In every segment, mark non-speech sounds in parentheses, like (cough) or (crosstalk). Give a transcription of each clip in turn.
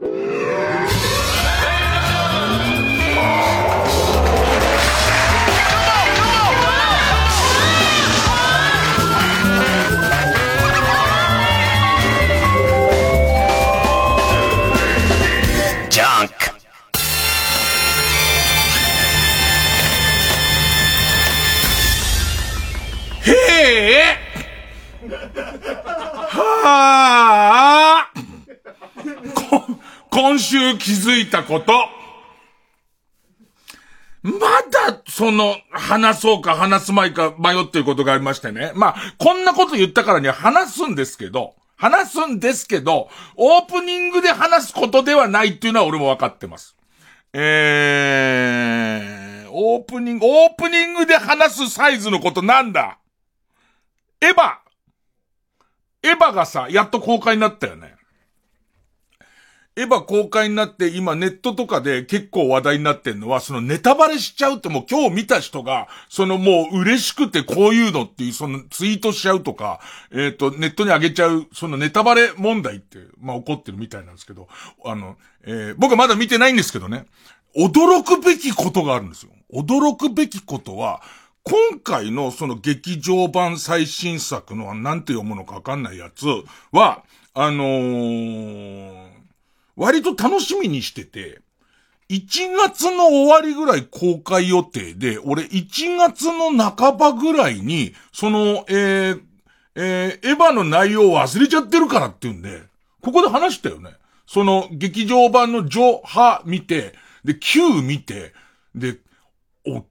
は週気づいたこと。まだ、その、話そうか話すまいか迷ってることがありましてね。まあ、こんなこと言ったからには話すんですけど、話すんですけど、オープニングで話すことではないっていうのは俺も分かってます。えー、オープニング、オープニングで話すサイズのことなんだエヴァエヴァがさ、やっと公開になったよね。エヴァ公開になって今ネットとかで結構話題になってんのは、そのネタバレしちゃうってもう今日見た人が、そのもう嬉しくてこういうのっていうそのツイートしちゃうとか、えっ、ー、とネットに上げちゃう、そのネタバレ問題って、まあ起こってるみたいなんですけど、あの、えー、僕はまだ見てないんですけどね、驚くべきことがあるんですよ。驚くべきことは、今回のその劇場版最新作の、なんて読むのかわかんないやつは、あのー、割と楽しみにしてて、1月の終わりぐらい公開予定で、俺1月の半ばぐらいに、その、えー、えー、エヴァの内容を忘れちゃってるからって言うんで、ここで話したよね。その劇場版のジョハ見て、で、Q 見て、で、お、9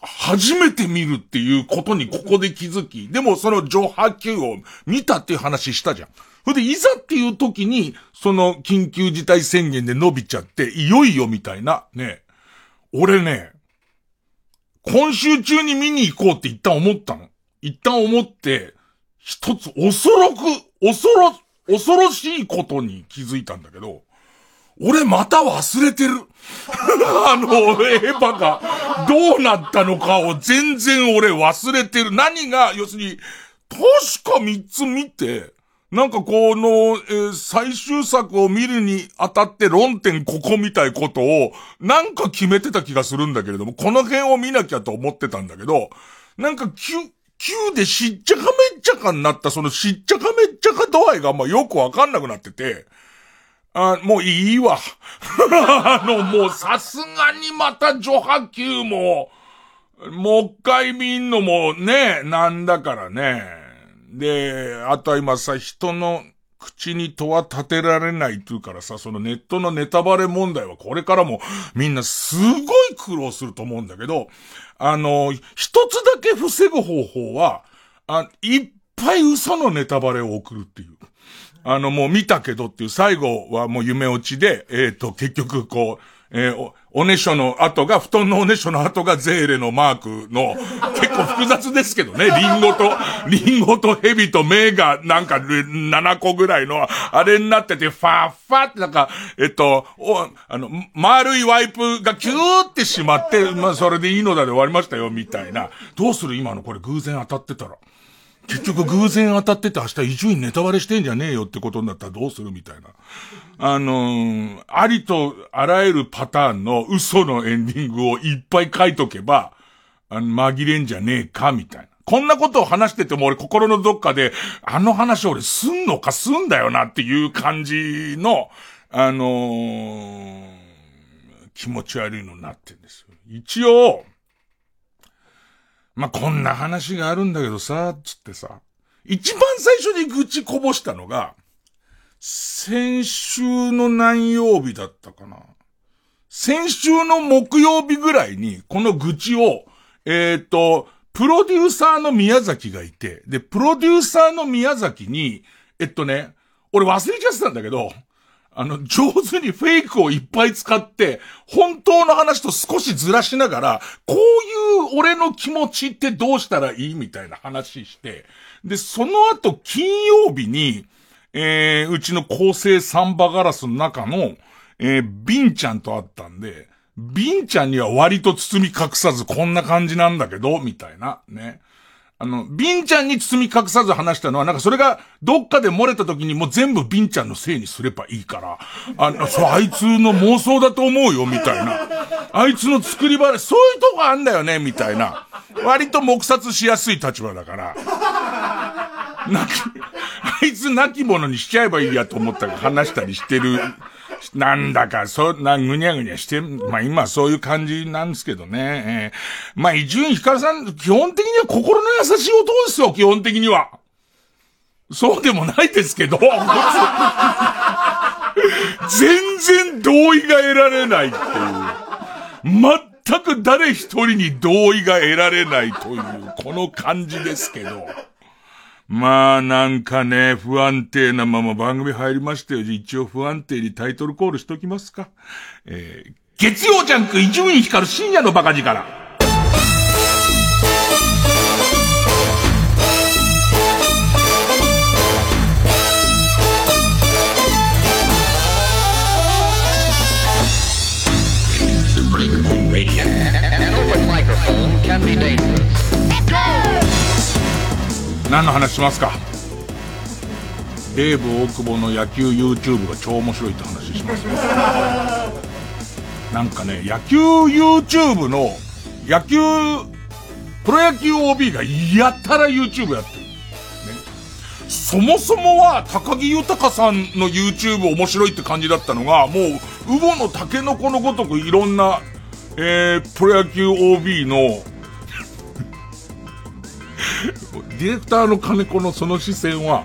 初めて見るっていうことにここで気づき、でもその上波球を見たっていう話したじゃん。それでいざっていう時に、その緊急事態宣言で伸びちゃって、いよいよみたいな、ね。俺ね、今週中に見に行こうって一旦思ったの。一旦思って、一つ恐ろく、恐ろ、恐ろしいことに気づいたんだけど、俺また忘れてる。(laughs) あの、エヴァがどうなったのかを全然俺忘れてる。何が、要するに、確か三つ見て、なんかこの、えー、最終作を見るにあたって論点ここみたいことを、なんか決めてた気がするんだけれども、この辺を見なきゃと思ってたんだけど、なんか9、9でしっちゃかめっちゃかになったそのしっちゃかめっちゃか度合いがまあよくわかんなくなってて、あ、もういいわ。(laughs) あの、もうさすがにまた女波球も、もう一回見んのもね、なんだからね。で、あとは今さ、人の口に戸は立てられないっていうからさ、そのネットのネタバレ問題はこれからもみんなすごい苦労すると思うんだけど、あの、一つだけ防ぐ方法は、あ、いっぱい嘘のネタバレを送るっていう。あの、もう見たけどっていう最後はもう夢落ちで、えっ、ー、と、結局こう、えー、お、おねしょの後が、布団のおねしょの後がゼーレのマークの、結構複雑ですけどね、リンゴと、リンゴとヘビと目がなんか7個ぐらいの、あれになってて、ファーファーってなんか、えっと、お、あの、丸いワイプがキューってしまって、まあそれでいいのだで終わりましたよ、みたいな。どうする今のこれ偶然当たってたら。結局偶然当たってて明日伊集院ネタバレしてんじゃねえよってことになったらどうするみたいな。あのー、ありとあらゆるパターンの嘘のエンディングをいっぱい書いとけば、あの、紛れんじゃねえか、みたいな。こんなことを話してても俺心のどっかで、あの話俺すんのかすんだよなっていう感じの、あのー、気持ち悪いのになってんですよ。一応、まあ、こんな話があるんだけどさ、つってさ、一番最初に愚痴こぼしたのが、先週の何曜日だったかな。先週の木曜日ぐらいに、この愚痴を、えっ、ー、と、プロデューサーの宮崎がいて、で、プロデューサーの宮崎に、えっとね、俺忘れちゃってたんだけど、あの、上手にフェイクをいっぱい使って、本当の話と少しずらしながら、こういう俺の気持ちってどうしたらいいみたいな話して、で、その後金曜日に、えー、うちの構成サンバガラスの中の、えー、ビンちゃんと会ったんで、ビンちゃんには割と包み隠さずこんな感じなんだけど、みたいな、ね。あの、ビンちゃんに包み隠さず話したのは、なんかそれがどっかで漏れた時にもう全部ビンちゃんのせいにすればいいから、あの、そう、あいつの妄想だと思うよ、みたいな。あいつの作り話、そういうとこあんだよね、みたいな。割と黙殺しやすい立場だから。泣き、あいつ泣き者にしちゃえばいいやと思ったら話したりしてるなんだか、そ、な、ぐにゃぐにゃして、まあ今そういう感じなんですけどね。えー、まあ伊集院光さん、基本的には心の優しい男ですよ、基本的には。そうでもないですけど。全然同意が得られないっていう。全く誰一人に同意が得られないという、この感じですけど。まあなんかね、不安定なまま番組入りましたよ。一応不安定にタイトルコールしときますか。えー、月曜ジャンク伊集院光る深夜のバカ力。何の話しますか？デーブ大久保の野球 YouTube が超面白いって話しますなんかね、野球 YouTube の、野球、プロ野球 OB がやたら YouTube やってる。ね。そもそもは高木豊さんの YouTube 面白いって感じだったのが、もう、ウゴのタケノコのごとくいろんな、えー、プロ野球 OB の、ディレクターの金子のその視線は、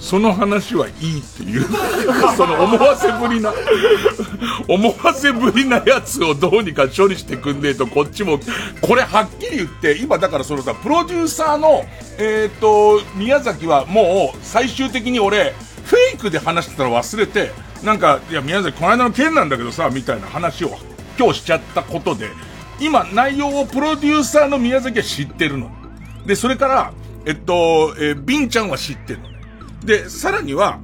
その話はいいっていう、(laughs) その思わせぶりな、思わせぶりなやつをどうにか処理してくんねえと、こっちも、これはっきり言って、今だからそのさ、プロデューサーの、えっ、と、宮崎はもう、最終的に俺、フェイクで話してたの忘れて、なんか、いや、宮崎、この間の件なんだけどさ、みたいな話を今日しちゃったことで、今、内容をプロデューサーの宮崎は知ってるの。で、それから、えっと、えー、ビンちゃんは知ってるの。で、さらには、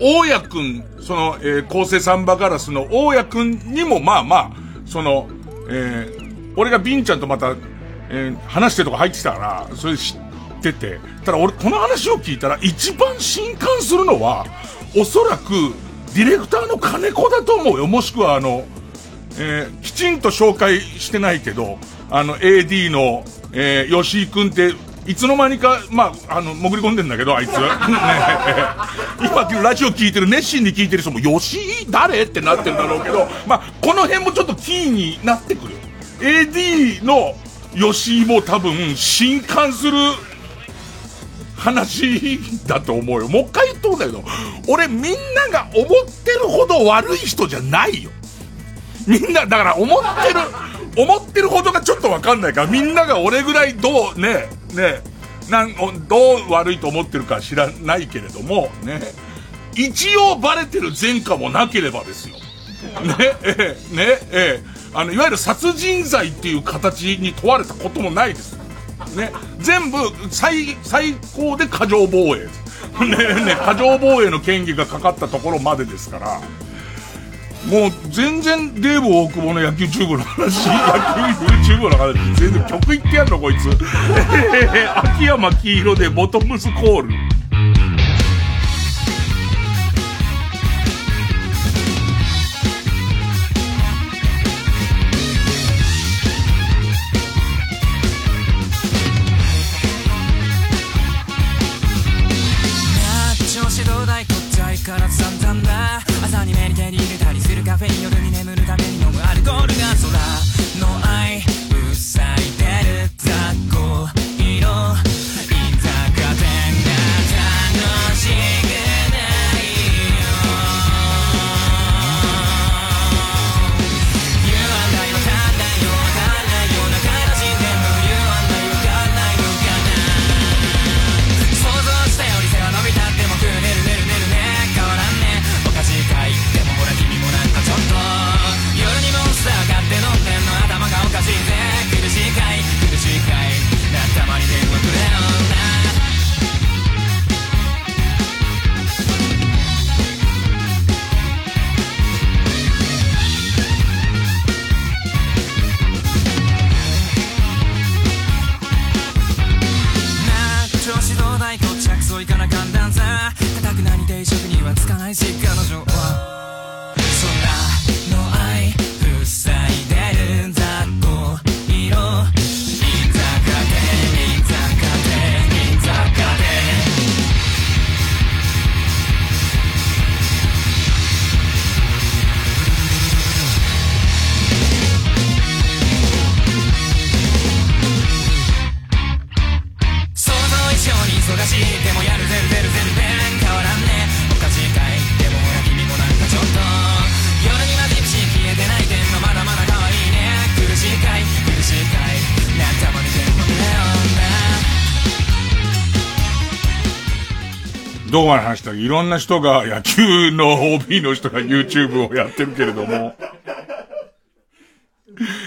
大家くん、その、えー、構成サンバガラスの大家くんにも、まあまあ、その、えー、俺がビンちゃんとまた、えー、話してるとこ入ってきたから、それ知ってて、ただ俺、この話を聞いたら、一番震撼するのは、おそらく、ディレクターの金子だと思うよ。もしくは、あの、えー、きちんと紹介してないけど、あの、AD の、えー、吉井くんって、いつの間にか、まあ、あの、潜り込んでんだけど、あいつ。(laughs) ね、(laughs) 今、ラジオ聞いてる、熱心に聞いてる人も、吉井誰ってなってるんだろうけど、まあ、この辺もちょっとキーになってくる。AD の吉井も多分、震撼する話だと思うよ。もう一回言っとんだけど、俺みんなが思ってるほど悪い人じゃないよ。みんな、だから思ってる、思ってるほどがちょっとわかんないから、みんなが俺ぐらいどう、ね、ね、なん、どう悪いと思ってるか知らないけれども、ね、一応バレてる前科もなければですよ。ね、ええ、ね、ええ、あの、いわゆる殺人罪っていう形に問われたこともないです。ね、全部、最、最高で過剰防衛。ね、ね、過剰防衛の権利がかかったところまでですから、もう全然デーブ大久保の野球チューブの話、野球チューブの話、全然曲言ってやんのこいつ。(laughs) 秋山黄色でボトムズコール。から散々な朝に目に手に入れたりするカフェイン夜に眠るこまで話したいろんな人が、野球の (laughs) OB の人が YouTube をやってるけれども。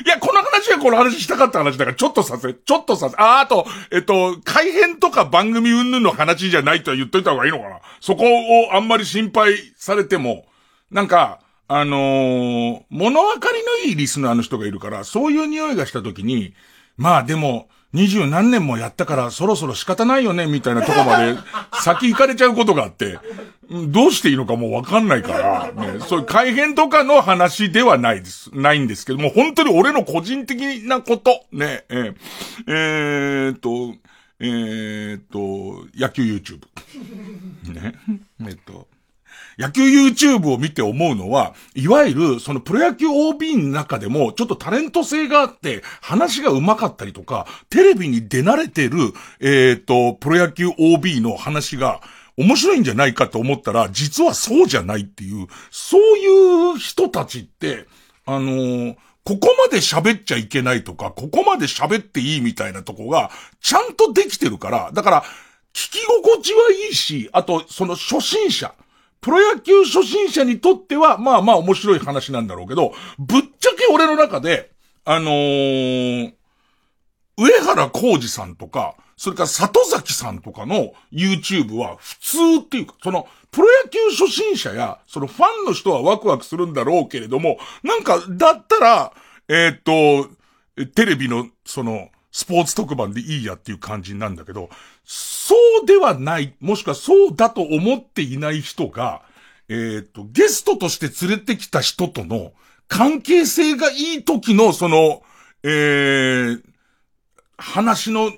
いや、この話はこの話したかった話だから、ちょっとさせ、ちょっとさせ、あ、あと、えっと、改変とか番組云々の話じゃないとは言っといた方がいいのかなそこをあんまり心配されても、なんか、あのー、物分かりのいいリスナーの人がいるから、そういう匂いがした時に、まあでも、二十何年もやったからそろそろ仕方ないよね、みたいなとこまで (laughs) 先行かれちゃうことがあって、どうしていいのかもうわかんないから、ね、そういう改変とかの話ではないです。ないんですけども、本当に俺の個人的なこと、ね、えー、えー、っと、えー、っと、野球 YouTube。ね、えっと、野球 YouTube を見て思うのは、いわゆる、そのプロ野球 OB の中でも、ちょっとタレント性があって、話が上手かったりとか、テレビに出慣れてる、えっ、ー、と、プロ野球 OB の話が、面白いんじゃないかと思ったら、実はそうじゃないっていう、そういう人たちって、あのー、ここまで喋っちゃいけないとか、ここまで喋っていいみたいなとこが、ちゃんとできてるから、だから、聞き心地はいいし、あと、その初心者、プロ野球初心者にとっては、まあまあ面白い話なんだろうけど、ぶっちゃけ俺の中で、あのー、上原浩二さんとか、それから里崎さんとかの YouTube は普通っていうか、その、プロ野球初心者や、そのファンの人はワクワクするんだろうけれども、なんか、だったら、えー、っと、テレビの、その、スポーツ特番でいいやっていう感じなんだけど、そうではない、もしくはそうだと思っていない人が、えっ、ー、と、ゲストとして連れてきた人との関係性がいい時の、その、えー、話の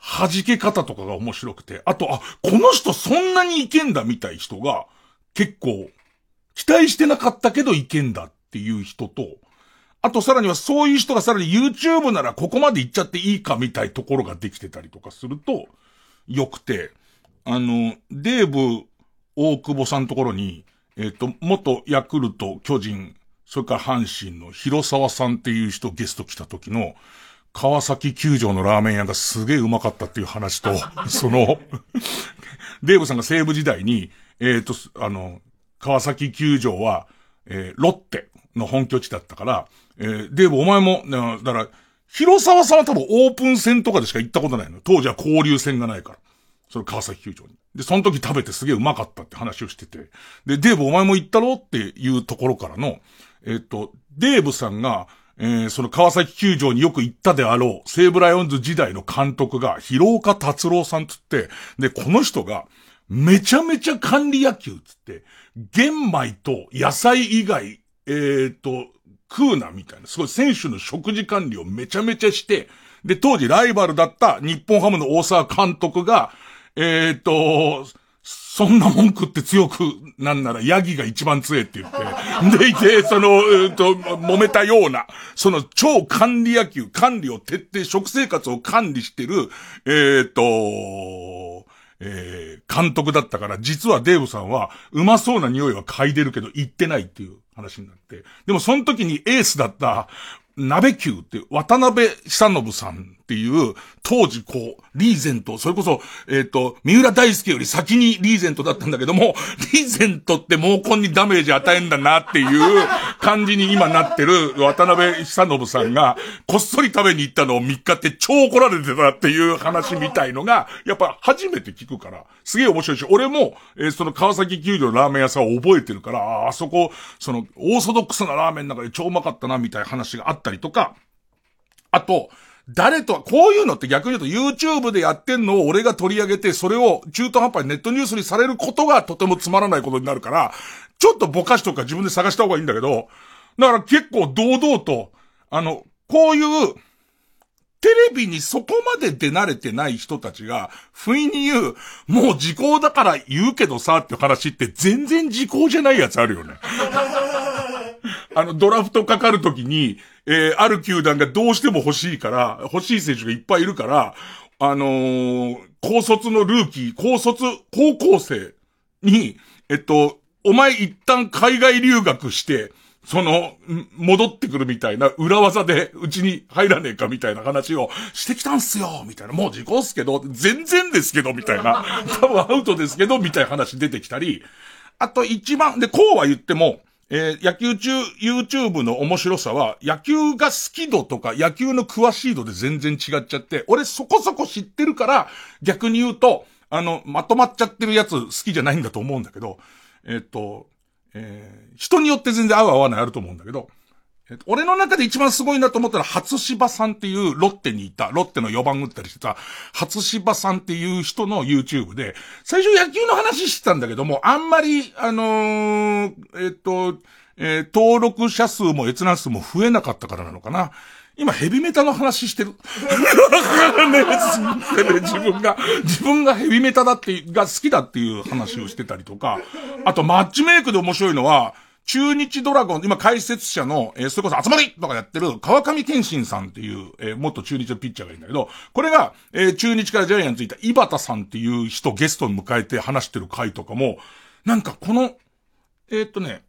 弾け方とかが面白くて、あと、あ、この人そんなにいけんだみたい人が、結構、期待してなかったけどいけんだっていう人と、あとさらにはそういう人がさらに YouTube ならここまで行っちゃっていいかみたいところができてたりとかすると、良くて、あの、デーブ大久保さんのところに、えっ、ー、と、元ヤクルト、巨人、それから阪神の広沢さんっていう人ゲスト来た時の、川崎球場のラーメン屋がすげえうまかったっていう話と、(laughs) その、デーブさんが西武時代に、えっ、ー、と、あの、川崎球場は、えー、ロッテの本拠地だったから、えー、デーブお前も、だから、広沢さんは多分オープン戦とかでしか行ったことないの。当時は交流戦がないから。その川崎球場に。で、その時食べてすげえうまかったって話をしてて。で、デーブお前も行ったろっていうところからの、えっ、と、デーブさんが、えー、その川崎球場によく行ったであろう、西武ライオンズ時代の監督が、広岡達郎さんつって、で、この人が、めちゃめちゃ管理野球つって、玄米と野菜以外、えっ、と、食うな、みたいな。すごい選手の食事管理をめちゃめちゃして、で、当時ライバルだった日本ハムの大沢監督が、えっ、ー、と、そんな文句って強くなんならヤギが一番強いって言って、(laughs) でいて、その、えっ、ー、と、揉めたような、その超管理野球、管理を徹底、食生活を管理してる、えっ、ー、と、えー、監督だったから、実はデーブさんは、うまそうな匂いは嗅いでるけど、言ってないっていう話になって。でも、その時にエースだった、鍋球って渡辺久信さんっていう、当時こう、リーゼント、それこそ、えっ、ー、と、三浦大輔より先にリーゼントだったんだけども、リーゼントって毛根にダメージ与えんだなっていう感じに今なってる渡辺久信さんが、こっそり食べに行ったのを3日って超怒られてたっていう話みたいのが、やっぱ初めて聞くから、すげえ面白いし、俺も、えー、その川崎球場のラーメン屋さんを覚えてるから、あ、あそこ、その、オーソドックスなラーメンの中で超うまかったな、みたいな話があったりとか、あと、誰とは、こういうのって逆に言うと YouTube でやってんのを俺が取り上げて、それを中途半端にネットニュースにされることがとてもつまらないことになるから、ちょっとぼかしとか自分で探した方がいいんだけど、だから結構堂々と、あの、こういう、テレビにそこまで出慣れてない人たちが、不意に言う、もう時効だから言うけどさって話って全然時効じゃないやつあるよね。あの、ドラフトかかるときに、えー、ある球団がどうしても欲しいから、欲しい選手がいっぱいいるから、あのー、高卒のルーキー、高卒、高校生に、えっと、お前一旦海外留学して、その、戻ってくるみたいな裏技でうちに入らねえかみたいな話をしてきたんすよみたいな。もう時効っすけど、全然ですけどみたいな。(laughs) 多分アウトですけどみたいな話出てきたり。あと一番、で、こうは言っても、えー、野球中、YouTube の面白さは、野球が好き度とか、野球の詳しい度で全然違っちゃって、俺そこそこ知ってるから、逆に言うと、あの、まとまっちゃってるやつ好きじゃないんだと思うんだけど、えっ、と、えー、人によって全然合う合わないあると思うんだけど、えっ、と、俺の中で一番すごいなと思ったら、初芝さんっていうロッテにいた、ロッテの4番打ったりしてた、初芝さんっていう人の YouTube で、最初野球の話してたんだけども、あんまり、あのー、えっ、と、えー、登録者数も閲覧数も増えなかったからなのかな。今ヘビメタの話してる。ね、(laughs) 自分が、自分がヘビメタだって、が好きだっていう話をしてたりとか、あとマッチメイクで面白いのは、中日ドラゴン、今解説者の、えー、それこそ集まりとかやってる川上健信さんっていう、えー、元中日のピッチャーがいるんだけど、これが、えー、中日からジャイアンツいた井端さんっていう人ゲストに迎えて話してる回とかも、なんかこの、えー、っとね、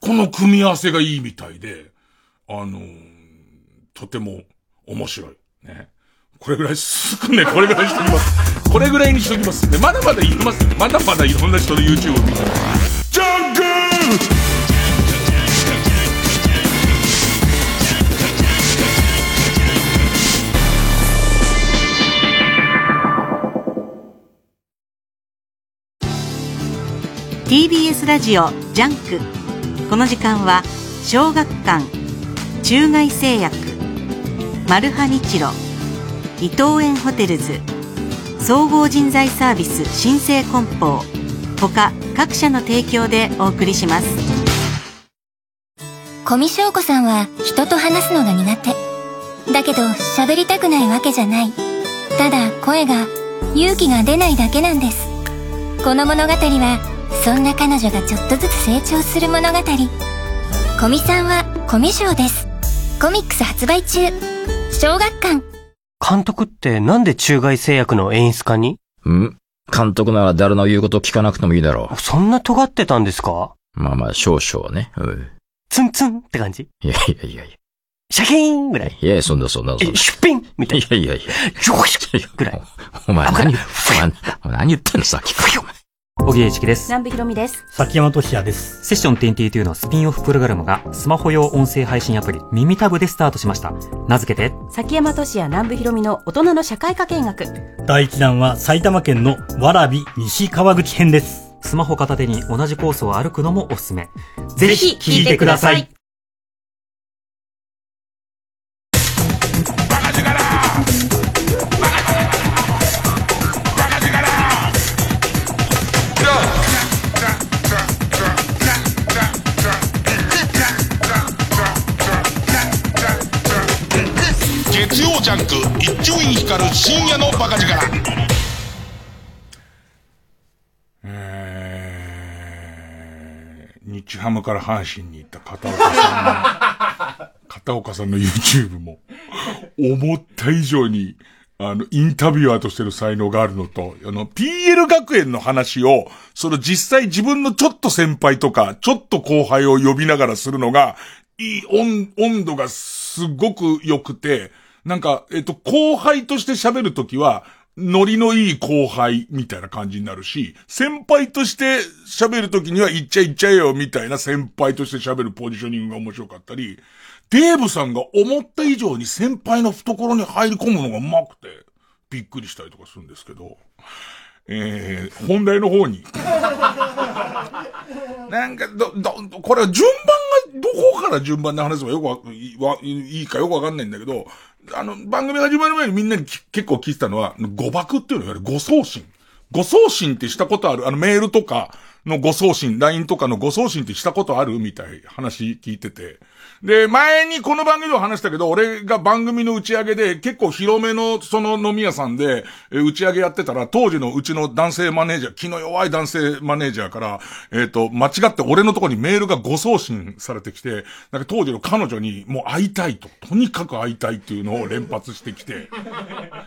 この組み合わせがいいみたいで、あのー、とても面白い。ね。これぐらいすぐね、これぐらいにしときます。これぐらいにしときますね。まだまだ言いますまだまだいろんな人の YouTube を見たら。ジ TBS ラジオジャンク。この時間は小学館中外製薬マルハニチロ伊藤園ホテルズ総合人材サービス新生梱包他各社の提供でお送りします。小見翔子さんは人と話すのが苦手。だけど喋りたくないわけじゃない。ただ声が勇気が出ないだけなんです。この物語はそんな彼女がちょっとずつ成長する物語古見さんはコミショですコミックス発売中小学館監督ってなんで中外製薬の演出家に？ん？監督なら誰の言うこと聞かなくてもいいだろう。そんな尖ってたんですか？まあまあ、少々ね。うん。ツンツンって感じ？いやいやいやいや。シャキーンぐらい？いやそんなそんなそんな。出品みたいな。いやいやいや。ジョシュぐらい。お前何、お前何言ってんのさっきから。小木栄一です。南部ひろみです。崎山俊也です。セッション22のスピンオフプログラムがスマホ用音声配信アプリ耳タブでスタートしました。名付けて、崎山俊也南部ひろみの大人の社会科見学。第1弾は埼玉県のわらび西川口編です。スマホ片手に同じコースを歩くのもおすすめ。ぜひ聞いてください。ャンク一丁院光る深夜のバカ力、日ハムから阪神に行った片岡さんの、片岡さんの YouTube も、思った以上に、あの、インタビュアーとしての才能があるのと、あの、PL 学園の話を、その実際自分のちょっと先輩とか、ちょっと後輩を呼びながらするのが、いい、温、温度がすごく良くて、なんか、えっと、後輩として喋るときは、ノリのいい後輩みたいな感じになるし、先輩として喋るときには言っちゃいっちゃえよみたいな先輩として喋るポジショニングが面白かったり、デーブさんが思った以上に先輩の懐に入り込むのがうまくて、びっくりしたりとかするんですけど、えー、本題の方に。(laughs) なんか、ど、ど、これは順番が、どこから順番で話せばよくわ、いいかよくわかんないんだけど、あの、番組始まる前にみんなに結構聞いてたのは、誤爆っていうのよ誤送信。誤送信ってしたことあるあのメールとかの誤送信、LINE とかの誤送信ってしたことあるみたい話聞いてて。で、前にこの番組でも話したけど、俺が番組の打ち上げで結構広めのその飲み屋さんで、え打ち上げやってたら、当時のうちの男性マネージャー、気の弱い男性マネージャーから、えっ、ー、と、間違って俺のとこにメールが誤送信されてきて、なんか当時の彼女にもう会いたいと、とにかく会いたいっていうのを連発してきて、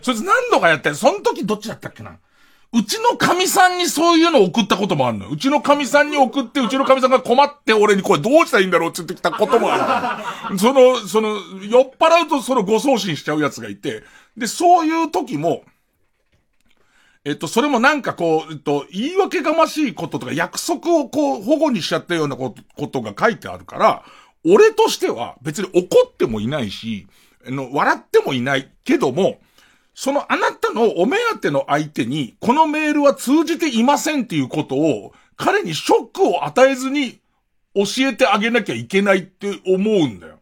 そいつ何度かやって、その時どっちだったっけな？うちの神さんにそういうのを送ったこともあるのよ。うちの神さんに送って、うちの神さんが困って俺にこれどうしたらいいんだろうって言ってきたこともある。その、その、酔っ払うとその誤送信しちゃうやつがいて、で、そういう時も、えっと、それもなんかこう、えっと、言い訳がましいこととか約束をこう、保護にしちゃったようなことが書いてあるから、俺としては別に怒ってもいないし、の、笑ってもいないけども、そのあなたのお目当ての相手に、このメールは通じていませんっていうことを、彼にショックを与えずに教えてあげなきゃいけないって思うんだよ。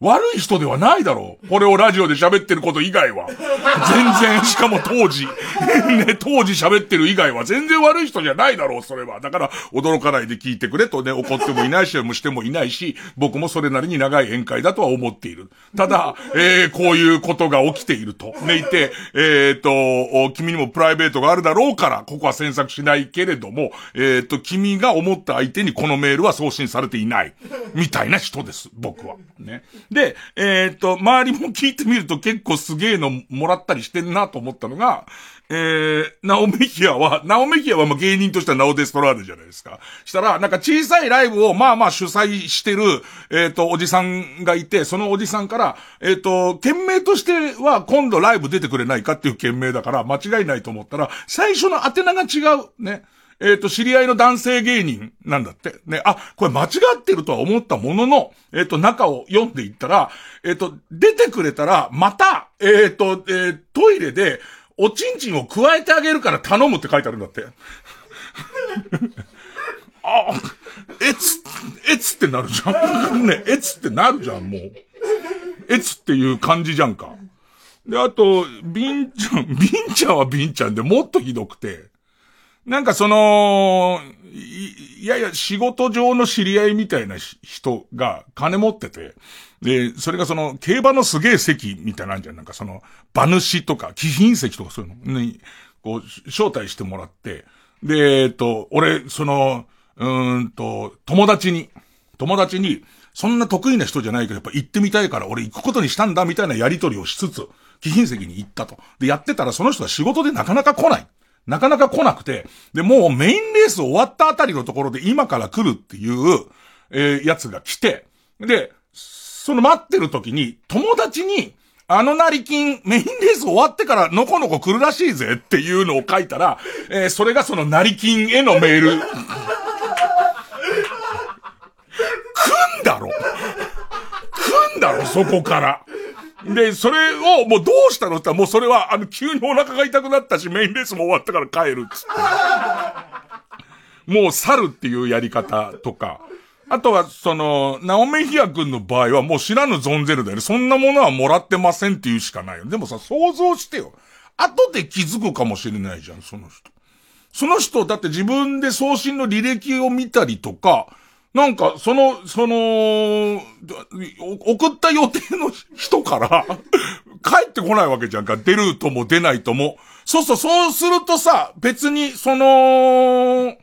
悪い人ではないだろう。これをラジオで喋ってること以外は。全然、しかも当時、ね、当時喋ってる以外は全然悪い人じゃないだろう、それは。だから、驚かないで聞いてくれとね、怒ってもいないし、もしてもいないし、僕もそれなりに長い宴会だとは思っている。ただ、えー、こういうことが起きていると。ね、いて、えっ、ー、と、君にもプライベートがあるだろうから、ここは詮索しないけれども、えっ、ー、と、君が思った相手にこのメールは送信されていない。みたいな人です、僕は。ね。で、えっ、と、周りも聞いてみると結構すげえのもらったりしてんなと思ったのが、えー、ナオメヒアは、ナオメヒアはもう芸人としてはナオデストラーデじゃないですか。したら、なんか小さいライブをまあまあ主催してる、えっ、ー、と、おじさんがいて、そのおじさんから、えっ、ー、と、件名としては今度ライブ出てくれないかっていう件名だから間違いないと思ったら、最初の宛名が違う。ね。えっ、ー、と、知り合いの男性芸人なんだって。ね、あ、これ間違ってるとは思ったものの、えっ、ー、と、中を読んでいったら、えっ、ー、と、出てくれたら、また、えっ、と、えトイレで、おちんちんを加えてあげるから頼むって書いてあるんだって。あ、えつ、えつってなるじゃん。(laughs) ね、えつってなるじゃん、もう。えつっていう感じじゃんか。で、あと、ビンちゃん、ビンちゃんはビンちゃんでもっとひどくて、なんかその、いやいや仕事上の知り合いみたいな人が金持ってて、で、それがその、競馬のすげえ席みたいなんじゃん。なんかその、馬主とか、貴賓席とかそういうのに、こう、招待してもらって、で、えっと、俺、その、うんと、友達に、友達に、そんな得意な人じゃないけど、やっぱ行ってみたいから俺行くことにしたんだみたいなやりとりをしつつ、貴賓席に行ったと。で、やってたらその人は仕事でなかなか来ない。なかなか来なくて、で、もうメインレース終わったあたりのところで今から来るっていう、えー、やつが来て、で、その待ってる時に、友達に、あの成金、メインレース終わってからのこのこ来るらしいぜっていうのを書いたら、えー、それがその成金へのメール。来んだろんだろそこから。で、それをもうどうしたのって言ったらもうそれは、あの、急にお腹が痛くなったし、メインレースも終わったから帰るっつって。もう去るっていうやり方とか。あとは、その、ナオメヒア君の場合はもう知らぬ存ぜるだよね。そんなものはもらってませんっていうしかないよ。でもさ、想像してよ。後で気づくかもしれないじゃん、その人。その人、だって自分で送信の履歴を見たりとか、なんか、その、その、送った予定の人から帰ってこないわけじゃんか。出るとも出ないとも。そうそう、そうするとさ、別に、その、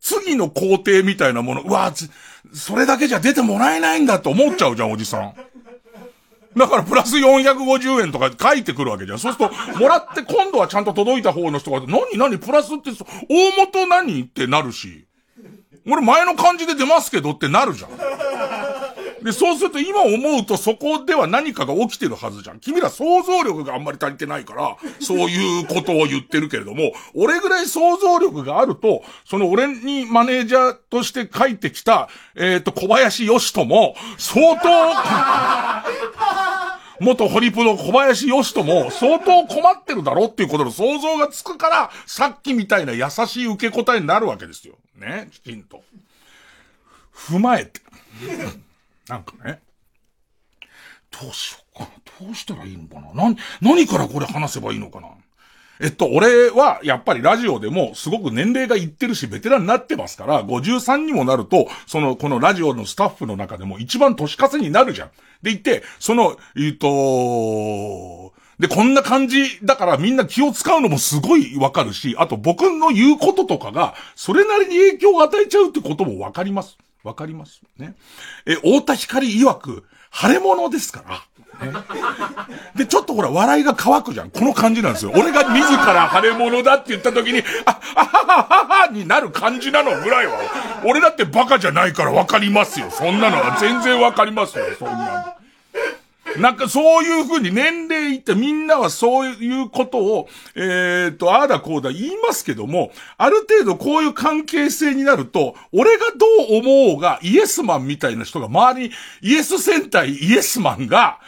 次の工程みたいなもの、うわ、それだけじゃ出てもらえないんだと思っちゃうじゃん、おじさん。だからプラス450円とか書いてくるわけじゃん。そうすると、もらって今度はちゃんと届いた方の人が、何何プラスって、大元何ってなるし。俺前の感じで出ますけどってなるじゃん。(laughs) で、そうすると今思うとそこでは何かが起きてるはずじゃん。君ら想像力があんまり足りてないから、そういうことを言ってるけれども、俺ぐらい想像力があると、その俺にマネージャーとして書いてきた、えっ、ー、と、小林よしとも、相当、元ホリプの小林よしとも相当困ってるだろうっていうことの想像がつくから、さっきみたいな優しい受け答えになるわけですよ。ね、きちんと。踏まえて。なんかね。どうしようかな。どうしたらいいのかな。何、何からこれ話せばいいのかな。えっと、俺は、やっぱりラジオでも、すごく年齢がいってるし、ベテランになってますから、53にもなると、その、このラジオのスタッフの中でも一番年数になるじゃん。で、言って、その、えっと、で、こんな感じだからみんな気を使うのもすごいわかるし、あと僕の言うこととかが、それなりに影響を与えちゃうってこともわかります。わかります。ね。え、大田光曰く、腫れ物ですから。(laughs) で、ちょっとほら、笑いが乾くじゃん。この感じなんですよ。俺が自ら腫れ物だって言った時に、あ、あははははになる感じなのぐらいは、俺だってバカじゃないからわかりますよ。そんなのは全然わかりますよ。そんなの。なんかそういうふうに年齢いってみんなはそういうことを、えっ、と、ああだこうだ言いますけども、ある程度こういう関係性になると、俺がどう思おうがイエスマンみたいな人が周りにイエス戦隊イエスマンが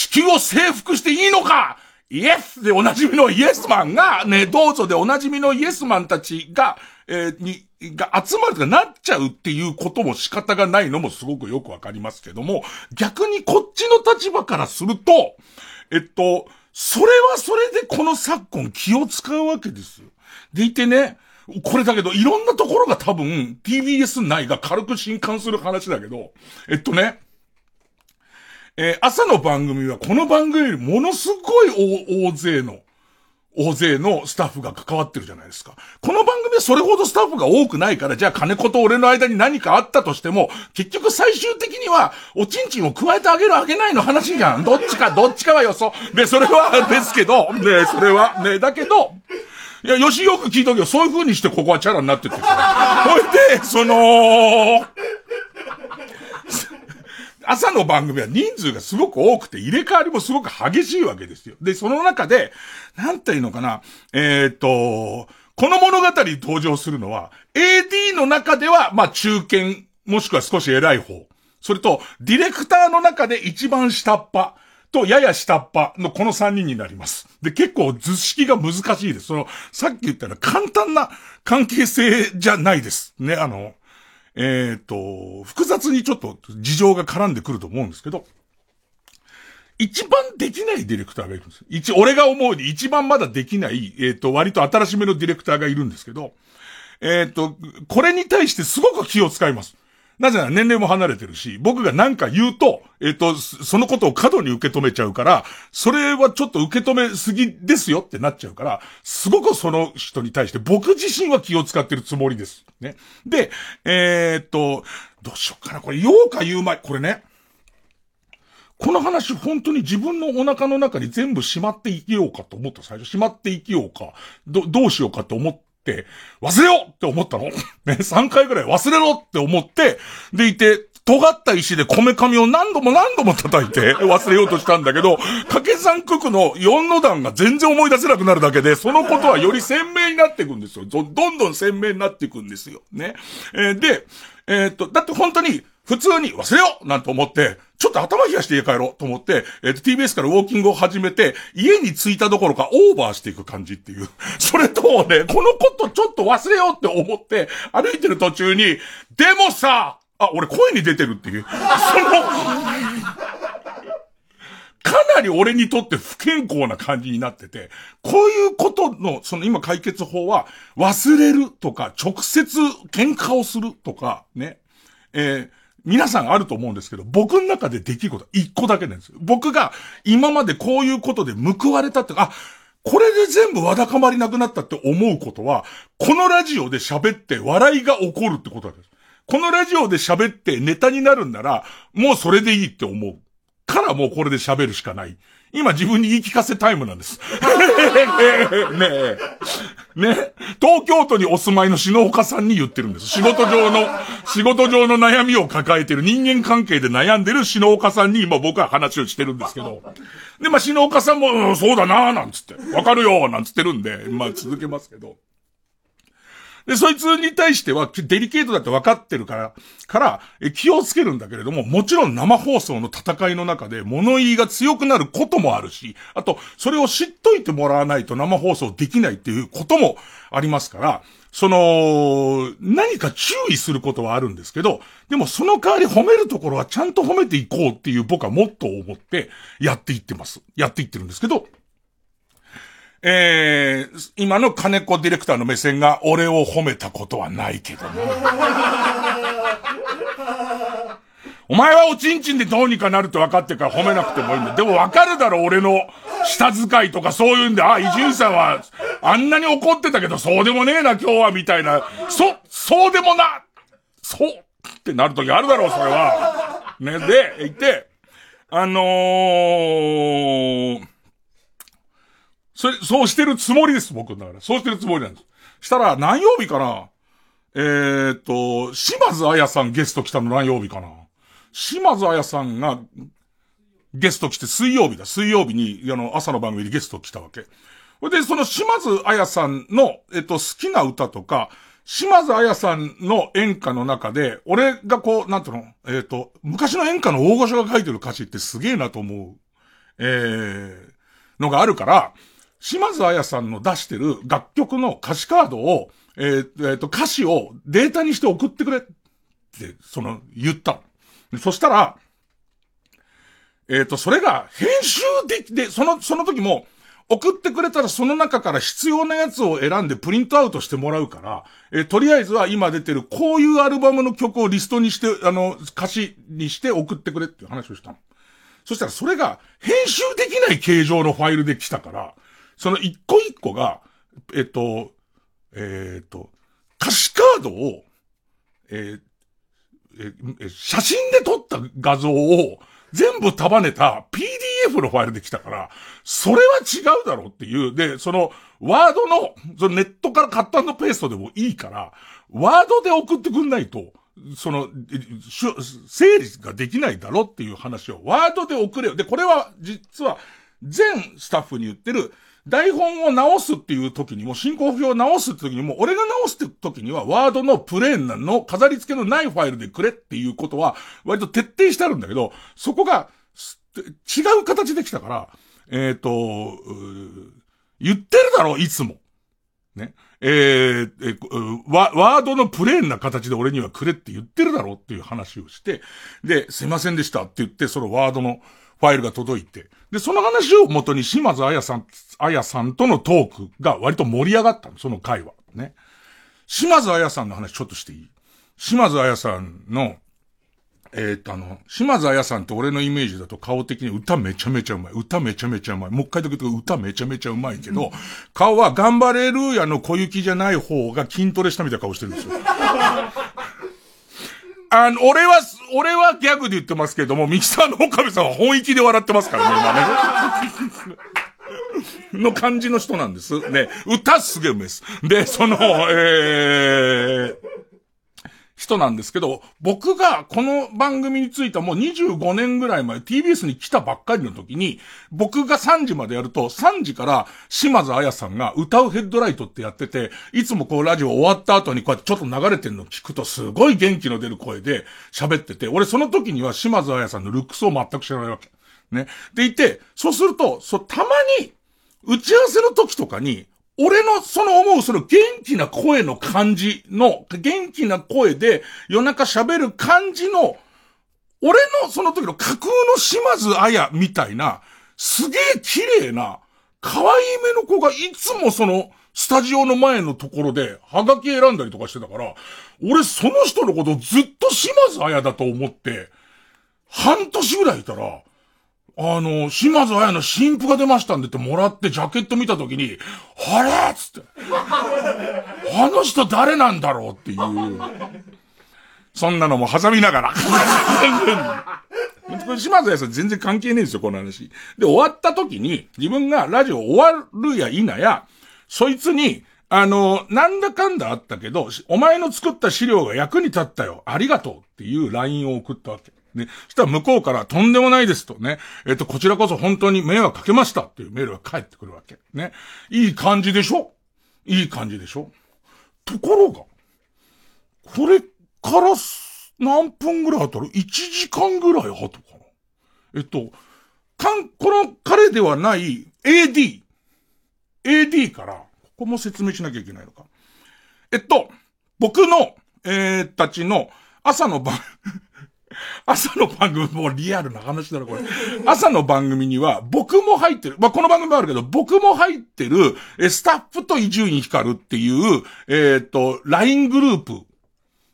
地球を征服していいのか？イエスでおなじみのイエスマンが、ね、どうぞでおなじみのイエスマンたちが、えー、に、が集まるとかなっちゃうっていうことも仕方がないのもすごくよくわかりますけども、逆にこっちの立場からすると、えっと、それはそれでこの昨今気を使うわけですよ。でいてね、これだけど、いろんなところが多分、TBS 内が軽く震撼する話だけど、えっとね、えー、朝の番組はこの番組よりものすごい大勢の、大勢のスタッフが関わってるじゃないですか。この番組はそれほどスタッフが多くないから、じゃあ金子と俺の間に何かあったとしても、結局最終的には、おちんちんを加えてあげるあげないの話じゃん。どっちか、どっちかはよそ。で、それは、ですけど、ね、それは、ね、だけど、いや、よしよく聞いとけよ。そういう風にしてここはチャラになってってほいで、その、朝の番組は人数がすごく多くて入れ替わりもすごく激しいわけですよ。で、その中で、なんていうのかな、えー、っと、この物語に登場するのは、AD の中では、まあ中堅、もしくは少し偉い方。それと、ディレクターの中で一番下っ端。と、やや下っ端のこの三人になります。で、結構図式が難しいです。その、さっき言ったような簡単な関係性じゃないです。ね、あの、えっ、と、複雑にちょっと事情が絡んでくると思うんですけど、一番できないディレクターがいるんです。一、俺が思うに一番まだできない、えっ、と、割と新しめのディレクターがいるんですけど、えっ、と、これに対してすごく気を使います。なぜなら年齢も離れてるし、僕が何か言うと、えっ、と、そのことを過度に受け止めちゃうから、それはちょっと受け止めすぎですよってなっちゃうから、すごくその人に対して僕自身は気を使ってるつもりです。ね。で、えー、と、どうしようかな。これ言おうか言う前。これね。この話本当に自分のお腹の中に全部しまって生きようかと思った最初。しまって生きようか。ど、どうしようかと思って、って忘れようって思ったの。(laughs) ね、3回ぐらい忘れろって思って、でいて、尖った石でこめかみを何度も何度も叩いて (laughs) 忘れようとしたんだけど、掛け算九九の4の段が全然思い出せなくなるだけで、そのことはより鮮明になっていくんですよ。ど、どんどん鮮明になっていくんですよ。ね。えー、で、えー、っと、だって本当に、普通に忘れようなんて思って、ちょっと頭冷やして家帰ろうと思って、えっ、と、TBS からウォーキングを始めて、家に着いたどころかオーバーしていく感じっていう。(laughs) それとね、このことちょっと忘れようって思って、歩いてる途中に、でもさ、あ、俺声に出てるっていう。その、かなり俺にとって不健康な感じになってて、こういうことの、その今解決法は、忘れるとか、直接喧嘩をするとか、ね。えー、皆さんあると思うんですけど、僕の中でできることは一個だけなんですよ。僕が今までこういうことで報われたって、あ、これで全部わだかまりなくなったって思うことは、このラジオで喋って笑いが起こるってことです。このラジオで喋ってネタになるんなら、もうそれでいいって思う。からもうこれで喋るしかない。今自分に言い聞かせタイムなんです。(laughs) ねえ。ね東京都にお住まいの篠岡さんに言ってるんです。仕事上の、仕事上の悩みを抱えてる人間関係で悩んでる篠岡さんに今僕は話をしてるんですけど。で、まあ、篠岡さんも、うん、そうだなーなんつって、わかるよなんつってるんで、まあ、続けますけど。で、そいつに対しては、デリケートだって分かってるから、から、え気をつけるんだけれども、もちろん生放送の戦いの中で物言いが強くなることもあるし、あと、それを知っといてもらわないと生放送できないっていうこともありますから、その、何か注意することはあるんですけど、でもその代わり褒めるところはちゃんと褒めていこうっていう僕はもっと思ってやっていってます。やっていってるんですけど、えー、今の金子ディレクターの目線が俺を褒めたことはないけどね。(laughs) お前はおちんちんでどうにかなるって分かってから褒めなくてもいいんだ。でも分かるだろ、俺の下遣いとかそういうんで、あ、伊集院さんはあんなに怒ってたけど、そうでもねえな、今日は、みたいな。そ、そうでもなそうってなるときあるだろう、それは。ね、で、言って、あのー、それ、そうしてるつもりです、僕だから。そうしてるつもりなんです。したら、何曜日かな？えー、っと、島津彩さんゲスト来たの何曜日かな？島津彩さんが、ゲスト来て水曜日だ。水曜日に、あの、朝の番組でゲスト来たわけ。で、その島津彩さんの、えっと、好きな歌とか、島津彩さんの演歌の中で、俺がこう、なんていうの？えっ、と、昔の演歌の大御所が書いてる歌詞ってすげえなと思う、えー、のがあるから、島津彩さんの出してる楽曲の歌詞カードを、えー、えー、と、歌詞をデータにして送ってくれって、その、言ったそしたら、えっ、と、それが編集できて、その、その時も、送ってくれたらその中から必要なやつを選んでプリントアウトしてもらうから、えとりあえずは今出てるこういうアルバムの曲をリストにして、あの、歌詞にして送ってくれっていう話をしたの。そしたらそれが編集できない形状のファイルで来たから、その一個一個が、えっと、えっと、歌詞カードを、ええ、写真で撮った画像を全部束ねた PDF のファイルで来たから、それは違うだろうっていう。で、その、ワードの、そのネットからカットペーストでもいいから、ワードで送ってくんないと、その、整理ができないだろうっていう話をワードで送れよ。で、これは実は全スタッフに言ってる、台本を直すっていう時にも、進行表を直すって時にも、俺が直すって時には、ワードのプレーンなの、飾り付けのないファイルでくれっていうことは、割と徹底してあるんだけど、そこが、違う形できたから、えっ、ー、と、言ってるだろ、いつも。ね。えー、えー、ワードのプレーンな形で俺にはくれって言ってるだろうっていう話をして、で、すいませんでしたって言って、そのワードのファイルが届いて、で、その話を元に島津彩さん、彩さんとのトークが割と盛り上がったの、その回は。ね。島津彩さんの話ちょっとしていい？島津彩さんの、えっ、とあの、島津彩さんって俺のイメージだと顔的に歌めちゃめちゃうまい。歌めちゃめちゃうまい。もう一回だけど歌めちゃめちゃうまいけど、うん、顔は頑張れるやの小雪じゃない方が筋トレしたみたいな顔してるんですよ。あの、俺は、俺はギャグで言ってますけども、ミキサーの岡部さんは本気で笑ってますからね、今ね。(laughs) の感じの人なんです。ね、歌すげえうめです。で、その、えー、人なんですけど、僕がこの番組についてはもう25年ぐらい前 TBS に来たばっかりの時に、僕が3時までやると、3時から島津彩さんが歌うヘッドライトってやってて、いつもこうラジオ終わった後にこうやってちょっと流れてるの聞くとすごい元気の出る声で喋ってて、俺その時には島津彩さんのルックスを全く知らないわけ。ね。でいて、そうすると、そう、たまに、打ち合わせの時とかに、俺のその思うその元気な声の感じの、元気な声で夜中喋る感じの、俺のその時の架空の島津彩みたいな、すげえ綺麗な、可愛い目の子がいつもその、スタジオの前のところで、ハガキ選んだりとかしてたから、俺その人のことずっと島津彩だと思って、半年ぐらいいたら、あの、島津彩の新譜が出ましたんでってもらってジャケット見たときに、あれ？っつって。あの人誰なんだろうっていう。そんなのも挟みながら。島津彩さん全然関係ねえですよ、この話。で、終わった時に、自分がラジオ終わるや否や、そいつに、あの、なんだかんだあったけど、お前の作った資料が役に立ったよ。ありがとうっていう LINE を送ったわけ。ね。そしたら向こうからとんでもないですとね。えっ、と、こちらこそ本当に迷惑かけましたっていうメールが返ってくるわけ。ね。いい感じでしょ？いい感じでしょ？ところが、これから何分ぐらい後る ?1 時間ぐらい後かな？えっと、かん、この彼ではない AD。AD から、ここも説明しなきゃいけないのか。えっと、僕の、えー、たちの朝の番 (laughs) 朝の番組、もうリアルな話だな、これ。朝の番組には、僕も入ってる。まあ、この番組もあるけど、僕も入ってる、え、スタッフと伊集院光っていう、えっ、と、LINE グループ。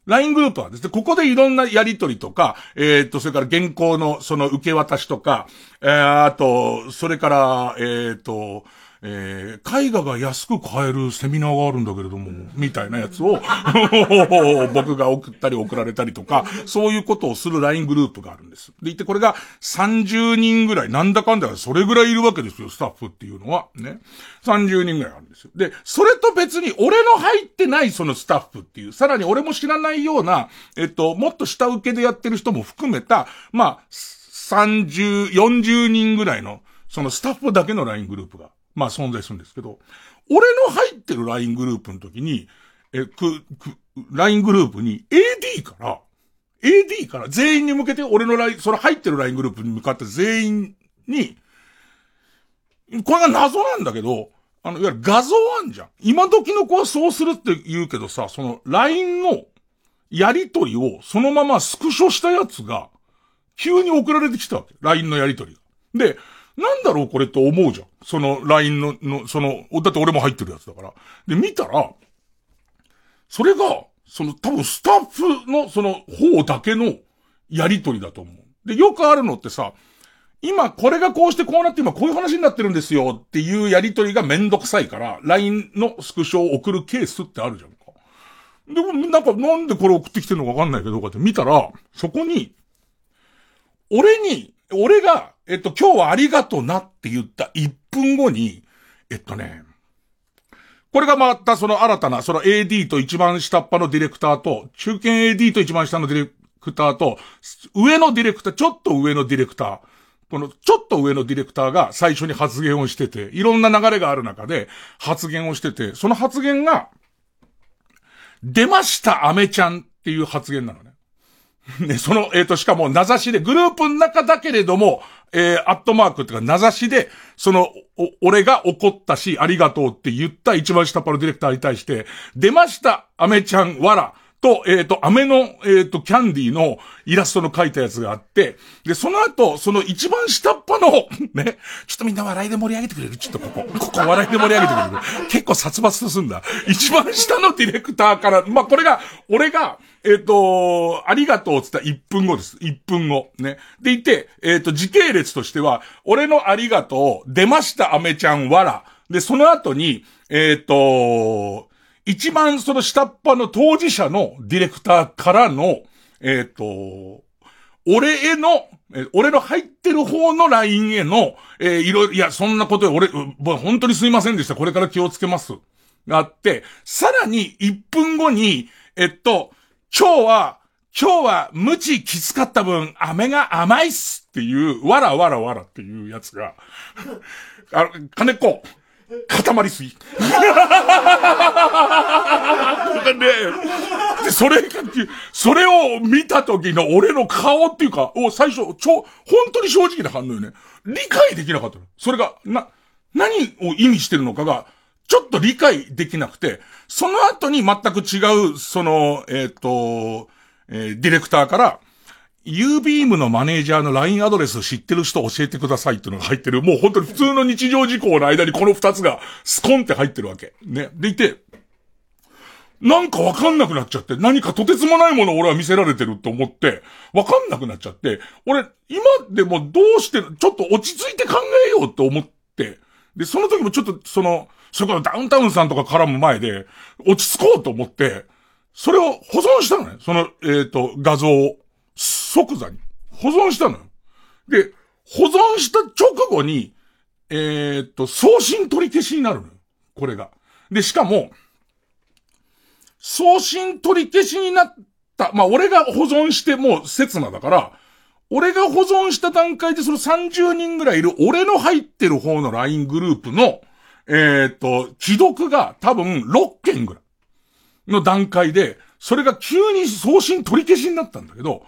LINE グループはですね、ここでいろんなやりとりとか、えっ、と、それから原稿のその受け渡しとか、えー、あと、それから、えっ、と、えー、絵画が安く買えるセミナーがあるんだけれども、みたいなやつを、(laughs) 僕が送ったり送られたりとか、そういうことをする LINE グループがあるんです。でいて、これが30人ぐらい、なんだかんだそれぐらいいるわけですよ、スタッフっていうのは。ね。30人ぐらいあるんですよ。で、それと別に俺の入ってないそのスタッフっていう、さらに俺も知らないような、えっと、もっと下請けでやってる人も含めた、まあ、30、40人ぐらいの、そのスタッフだけの LINE グループが、まあ存在するんですけど、俺の入ってる LINE グループの時に、え、く、く、LINE グループに AD から、AD から全員に向けて俺の LINE、その入ってる LINE グループに向かって全員に、これが謎なんだけど、あの、いわゆる画像あんじゃん。今時の子はそうするって言うけどさ、その LINE のやりとりをそのままスクショしたやつが、急に送られてきたわけ。LINE のやりとりが。で、なんだろうこれって思うじゃん。その LINE の、の、その、だって俺も入ってるやつだから。で、見たら、それが、その多分スタッフのその方だけのやりとりだと思う。で、よくあるのってさ、今これがこうしてこうなって今こういう話になってるんですよっていうやりとりがめんどくさいから、LINE のスクショを送るケースってあるじゃんか。でも、なんかなんでこれ送ってきてるのかわかんないけど、こうやって見たら、そこに、俺に、俺が、えっと、今日はありがとなって言った1分後に、えっとね、これがまたその新たな、その AD と一番下っ端のディレクターと、中堅 AD と一番下のディレクターと、上のディレクター、ちょっと上のディレクター、このちょっと上のディレクターが最初に発言をしてて、いろんな流れがある中で発言をしてて、その発言が、出ましたアメちゃんっていう発言なのね。(laughs) ね、その、えっ、ー、と、しかも、名指しで、グループの中だけれども、えー、アットマークっていうか、名指しで、その、お、俺が怒ったし、ありがとうって言った一番下っ端のディレクターに対して、出ました、アメちゃん、わら、と、えっ、ー、と、飴の、えっ、ー、と、キャンディーのイラストの描いたやつがあって、で、その後、その一番下っ端の、(laughs) ね、ちょっとみんな笑いで盛り上げてくれるちょっとここ、ここ笑いで盛り上げてくれる結構殺伐とすんだ。一番下のディレクターから、まあ、これが、俺が、えっ、ー、と、ありがとうって言った1分後です。1分後。ね。でいて、えっ、と、時系列としては、俺のありがとう、出ましたアメちゃんわら。で、その後に、えっ、と、一番その下っ端の当事者のディレクターからの、えっ、ー、と、俺への、え俺の入ってる方の LINE への、えー、いろいろ、いや、そんなことで俺、本当にすいませんでした。これから気をつけます。があって、さらに1分後に、えっと、今日は、今日は無知きつかった分、飴が甘いっすっていう、わらわらわらっていうやつが、あの金子、固まりすぎ。で、(laughs) で、それが、それを見た時の俺の顔っていうか、お最初、ちょ、本当に正直な反応よね。理解できなかったの。それが、な、何を意味してるのかが、ちょっと理解できなくて、その後に全く違う、その、えっ、ー、と、えー、ディレクターから、ユービームのマネージャーの LINE アドレス知ってる人教えてくださいっていうのが入ってる。もう本当に普通の日常事項の間にこの二つがスコンって入ってるわけ。ね。でいて、なんかわかんなくなっちゃって、何かとてつもないものを俺は見せられてると思って、わかんなくなっちゃって、俺、今でもどうして、ちょっと落ち着いて考えようって思って、で、その時もちょっと、その、それからダウンタウンさんとか絡む前で、落ち着こうと思って、それを保存したのね。その、えっ、ー、と、画像を。即座に。保存したのよ。で、保存した直後に、えー、っと、送信取り消しになるのよ。これが。で、しかも、送信取り消しになった、まあ、俺が保存してもう刹那だから、俺が保存した段階でその30人ぐらいいる俺の入ってる方の LINE グループの、えー、っと、既読が多分6件ぐらいの段階で、それが急に送信取り消しになったんだけど、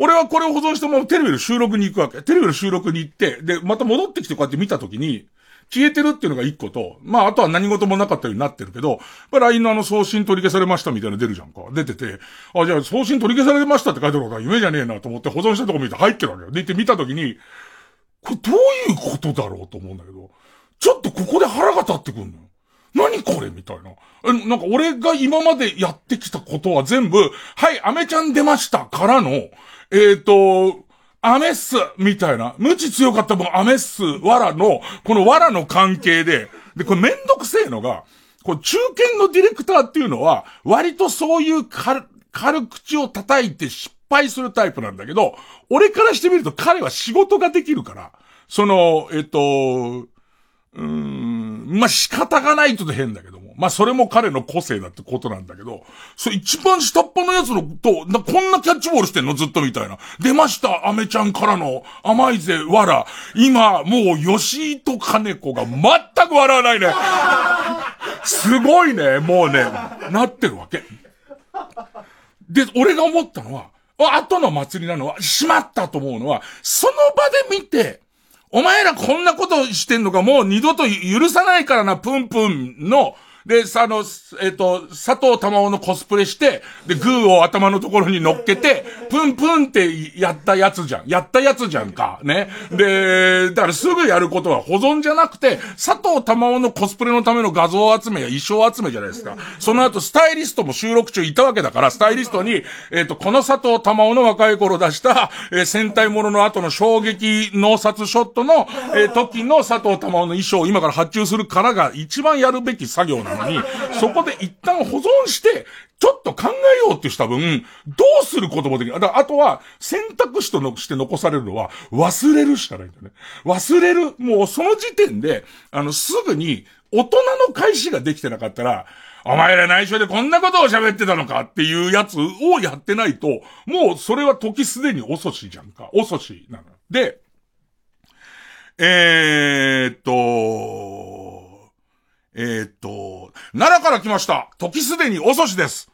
俺はこれを保存してもテレビの収録に行くわけ。テレビの収録に行って、で、また戻ってきてこうやって見たときに、消えてるっていうのが一個と、まあ、あとは何事もなかったようになってるけど、まあ、LINE のあの送信取り消されましたみたいなの出るじゃんか。出てて、あ、じゃあ送信取り消されましたって書いてあることは夢じゃねえなと思って保存したとこ見て入ってるわけよ。で、行って見たときに、これどういうことだろうと思うんだけど、ちょっとここで腹が立ってくるのよ。何これみたいな。え、なんか俺が今までやってきたことは全部、はい、アメちゃん出ましたからの、えっ、ー、と、アメッスみたいな、無知強かった分アメッス、わらの、このわらの関係で、で、これめんどくせえのが、こう中堅のディレクターっていうのは、割とそういう軽、軽口を叩いて失敗するタイプなんだけど、俺からしてみると彼は仕事ができるから、その、えっと、うーん、まあ、仕方がないと変だけど。まあ、それも彼の個性だってことなんだけど、それ一番下っ端のやつのと、なこんなキャッチボールしてんの？ずっとみたいな。出ました、アメちゃんからの、甘いぜ、わら。今、もう、吉井と金子が全く笑わないね。すごいね、もうね、なってるわけ。で、俺が思ったのは、後の祭りなのは、しまったと思うのは、その場で見て、お前らこんなことしてんのかもう二度と許さないからな、プンプンの、で、さ、あの、えっ、ー、と、佐藤玉緒のコスプレして、で、グーを頭のところに乗っけて、プンプンってやったやつじゃん。やったやつじゃんか。ね。で、だからすぐやることは保存じゃなくて、佐藤玉緒のコスプレのための画像集めや衣装集めじゃないですか。その後、スタイリストも収録中いたわけだから、スタイリストに、えっ、ー、と、この佐藤玉緒の若い頃出した、えー、戦隊ものの後の衝撃脳殺ショットの、えー、時の佐藤玉緒の衣装を今から発注するからが一番やるべき作業なのに、そこで一旦保存して、ちょっと考えようってした分、どうすることもできない。だあとは、選択肢として残されるのは、忘れるしかないんだよね。忘れる。もうその時点で、あの、すぐに、大人の返しができてなかったら、お前ら内緒でこんなことを喋ってたのかっていうやつをやってないと、もうそれは時すでに遅しじゃんか。遅しなの。で、えー、っと、えー、っと、奈良から来ました。時すでに遅しです。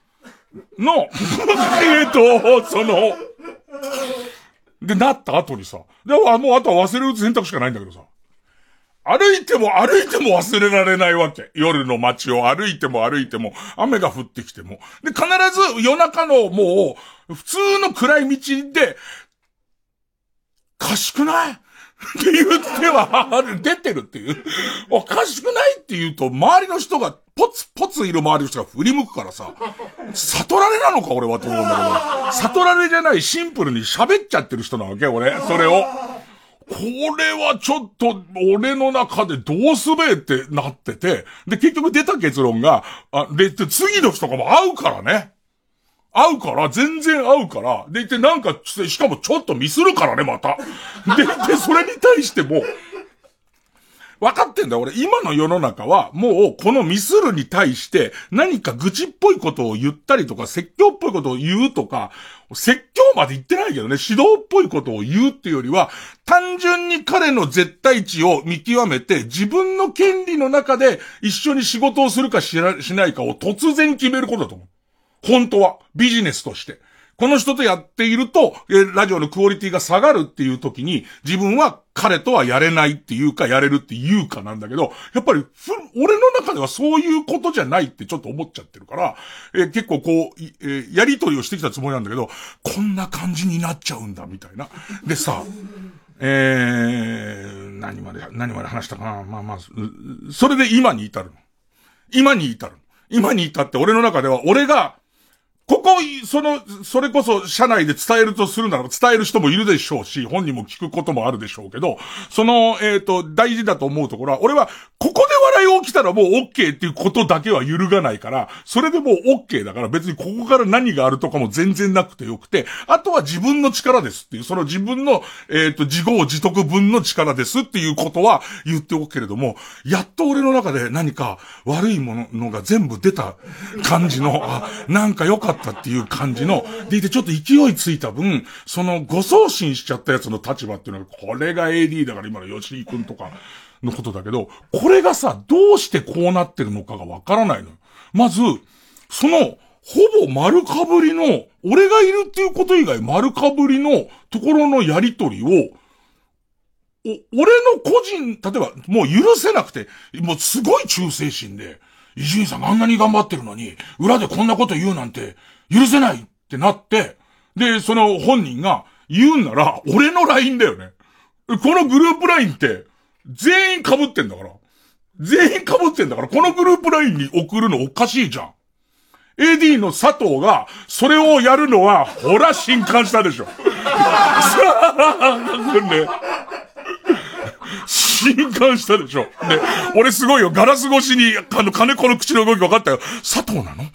の、(laughs) えーっと、その、で、なった後にさ、でも、もうあとは忘れる選択しかないんだけどさ、歩いても歩いても忘れられないわけ。夜の街を歩いても歩いても、雨が降ってきても。で、必ず夜中のもう、普通の暗い道で、かしくない？って言っては、出てるっていう。おかしくないって言うと、周りの人が、ポツポツいる周りの人が振り向くからさ、悟られなのか俺はと思うんだけど、悟られじゃないシンプルに喋っちゃってる人なわけ俺、それを。これはちょっと、俺の中でどうすべえってなってて、で、結局出た結論が、あ、で、次の人とかも合うからね。合うから、全然合うから、でいてなんか、しかもちょっとミスるからね、また。で、で、それに対しても、分かってんだ、俺。今の世の中は、もう、このミスるに対して、何か愚痴っぽいことを言ったりとか、説教っぽいことを言うとか、説教まで言ってないけどね、指導っぽいことを言うっていうよりは、単純に彼の絶対値を見極めて、自分の権利の中で一緒に仕事をするかしないかを突然決めることだと思う。本当は、ビジネスとして。この人とやっていると、えラジオのクオリティが下がるっていう時に、自分は彼とはやれないっていうか、やれるっていうかなんだけど、やっぱり、俺の中ではそういうことじゃないってちょっと思っちゃってるから、え結構こう、えー、やりとりをしてきたつもりなんだけど、こんな感じになっちゃうんだ、みたいな。でさ、えー、何まで、何まで話したかな。まあまあ、それで今に至るの。今に至るの。今に至って俺の中では、俺が、ここ、その、それこそ社内で伝えるとするなら伝える人もいるでしょうし、本人も聞くこともあるでしょうけど、その、えっ、ー、と、大事だと思うところは、俺は、ここで笑い起きたらもう OK っていうことだけは揺るがないから、それでもう OK だから別にここから何があるとかも全然なくてよくて、あとは自分の力ですっていう、その自分の、えっ、ー、と、自業自得分の力ですっていうことは言っておくけれども、やっと俺の中で何か悪いものが全部出た感じの、あ、なんか良かったったっていう感じの、でいてちょっと勢いついた分、その誤送信しちゃったやつの立場っていうのは、これが AD だから今の吉井くんとかのことだけど、これがさ、どうしてこうなってるのかがわからないのよ。まず、その、ほぼ丸かぶりの、俺がいるっていうこと以外丸かぶりのところのやりとりを、お、俺の個人、例えば、もう許せなくて、もうすごい忠誠心で、伊集院さんがあんなに頑張ってるのに、裏でこんなこと言うなんて、許せないってなって、で、その本人が言うんなら、俺の LINE だよね。このグループ LINE って、全員被ってんだから。全員被ってんだから、このグループ LINE に送るのおかしいじゃん。AD の佐藤が、それをやるのは、ほら、震撼したでしょ。さあ、ね、(laughs) 震撼したでしょ。で、俺すごいよ。ガラス越しに、あの、金子の口の動き分かったよ。佐藤なの？(laughs)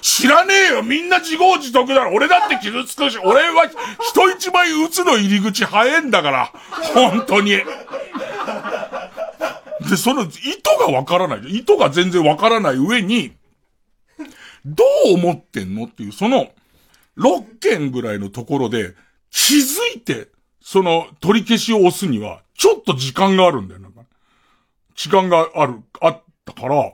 知らねえよみんな自業自得だろ俺だって傷つくし、俺は人一倍打つの入り口早えんだから。本当に。で、その意図がわからない。意図が全然わからない上に、どう思ってんのっていう、その、6件ぐらいのところで、気づいて、その、取り消しを押すには、ちょっと時間があるんだよ、なんか。時間がある、あったから、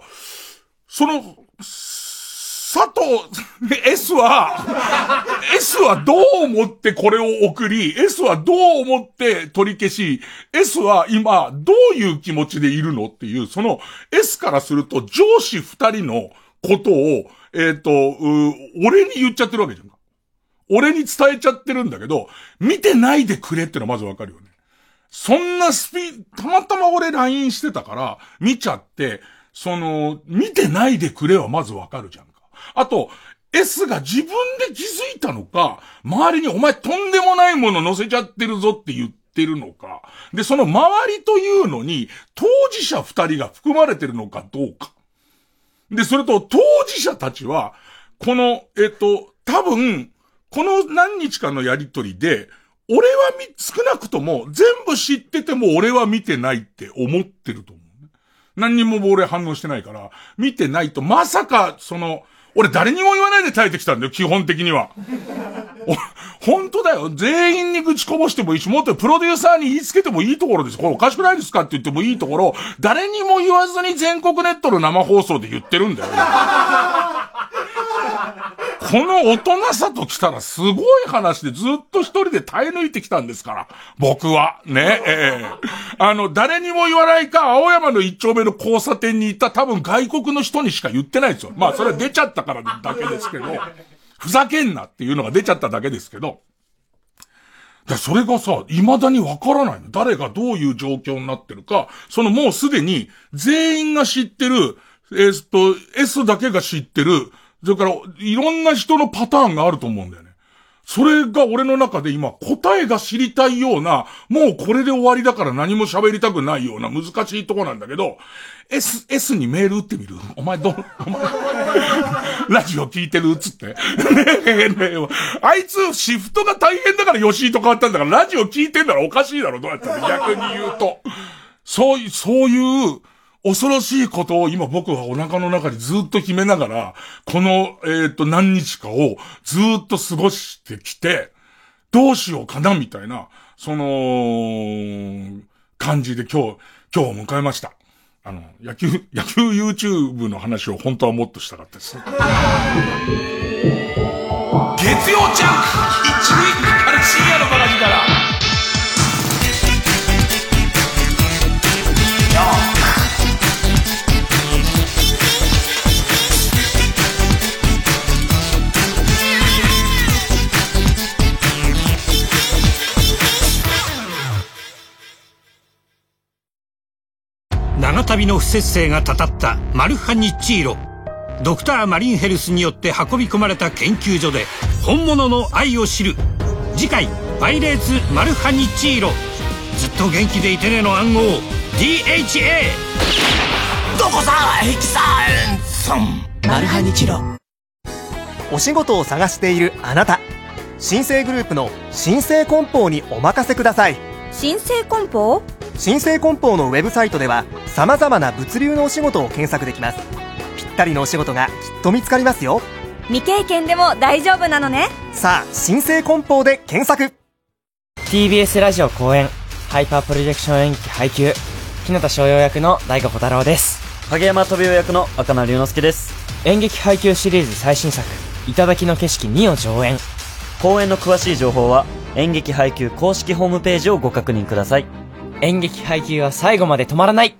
その、佐藤、S は、S はどう思ってこれを送り、S はどう思って取り消し、S は今どういう気持ちでいるのっていう、その S からすると上司二人のことを、えっ、ー、と、俺に言っちゃってるわけじゃん。俺に伝えちゃってるんだけど、見てないでくれってのはまずわかるよね。そんなスピたまたま俺 LINE してたから、見ちゃって、その、見てないでくれはまずわかるじゃんか。あと、S が自分で気づいたのか、周りにお前とんでもないもの乗せちゃってるぞって言ってるのか。で、その周りというのに、当事者二人が含まれてるのかどうか。で、それと当事者たちは、この、えっと、多分、この何日かのやりとりで、俺はみ、少なくとも全部知ってても俺は見てないって思ってると思う、ね。何にも俺反応してないから、見てないと、まさか、その、俺誰にも言わないで耐えてきたんだよ、基本的には。(laughs) 本当だよ。全員に愚痴こぼしてもいいし、もっとプロデューサーに言いつけてもいいところです。これおかしくないですかって言ってもいいところ、誰にも言わずに全国ネットの生放送で言ってるんだよ。この大人さと来たらすごい話でずっと一人で耐え抜いてきたんですから。僕は。ね。え、あの、誰にも言わないか、青山の一丁目の交差点に行った多分外国の人にしか言ってないですよ。まあ、それは出ちゃったからだけですけど、ふざけんなっていうのが出ちゃっただけですけど、で、それがさ、未だにわからないの。誰がどういう状況になってるか、そのもうすでに全員が知ってる、えー、っと、S だけが知ってる、それから、いろんな人のパターンがあると思うんだよね。それが俺の中で今答えが知りたいような、もうこれで終わりだから何も喋りたくないような難しいとこなんだけど、S、S にメール打ってみる？お前ど、お前、ラジオ聞いてるつって。ねえねえ、あいつシフトが大変だから吉井と変わったんだからラジオ聞いてんだらおかしいだろどうやったら逆に言うと。そういう、そういう、恐ろしいことを今僕はお腹の中にずっと決めながら、この、えっ、と、何日かをずっと過ごしてきて、どうしようかな、みたいな、その、感じで今日、今日を迎えました。あの、野球、(laughs) 野球 YouTube の話を本当はもっとしたかったです。月曜ジャンク一日から深夜のバカ力長旅の不節制がたたったマルハニチーロ。ドクターマリンヘルスによって運び込まれた研究所で本物の愛を知る。次回「パイレーツマルハニチーロ」ずっと元気でいてねの暗号。DHA どこさヘキサンソンマルハニチロ。お仕事を探しているあなた。新生グループの新生梱包にお任せください。新生梱包？新生梱包のウェブサイトでは様々な物流のお仕事を検索できます。ぴったりのお仕事がきっと見つかりますよ。未経験でも大丈夫なのね。さあ新生梱包で検索。TBS ラジオ公演ハイパープロジェクション演劇配給。日向翔陽役の大河小太郎です。影山飛雄役の赤名龍之介です。演劇配給シリーズ最新作「頂の景色2」を上演。公演の詳しい情報は演劇配給公式ホームページをご確認ください演劇配給は最後まで止まらない。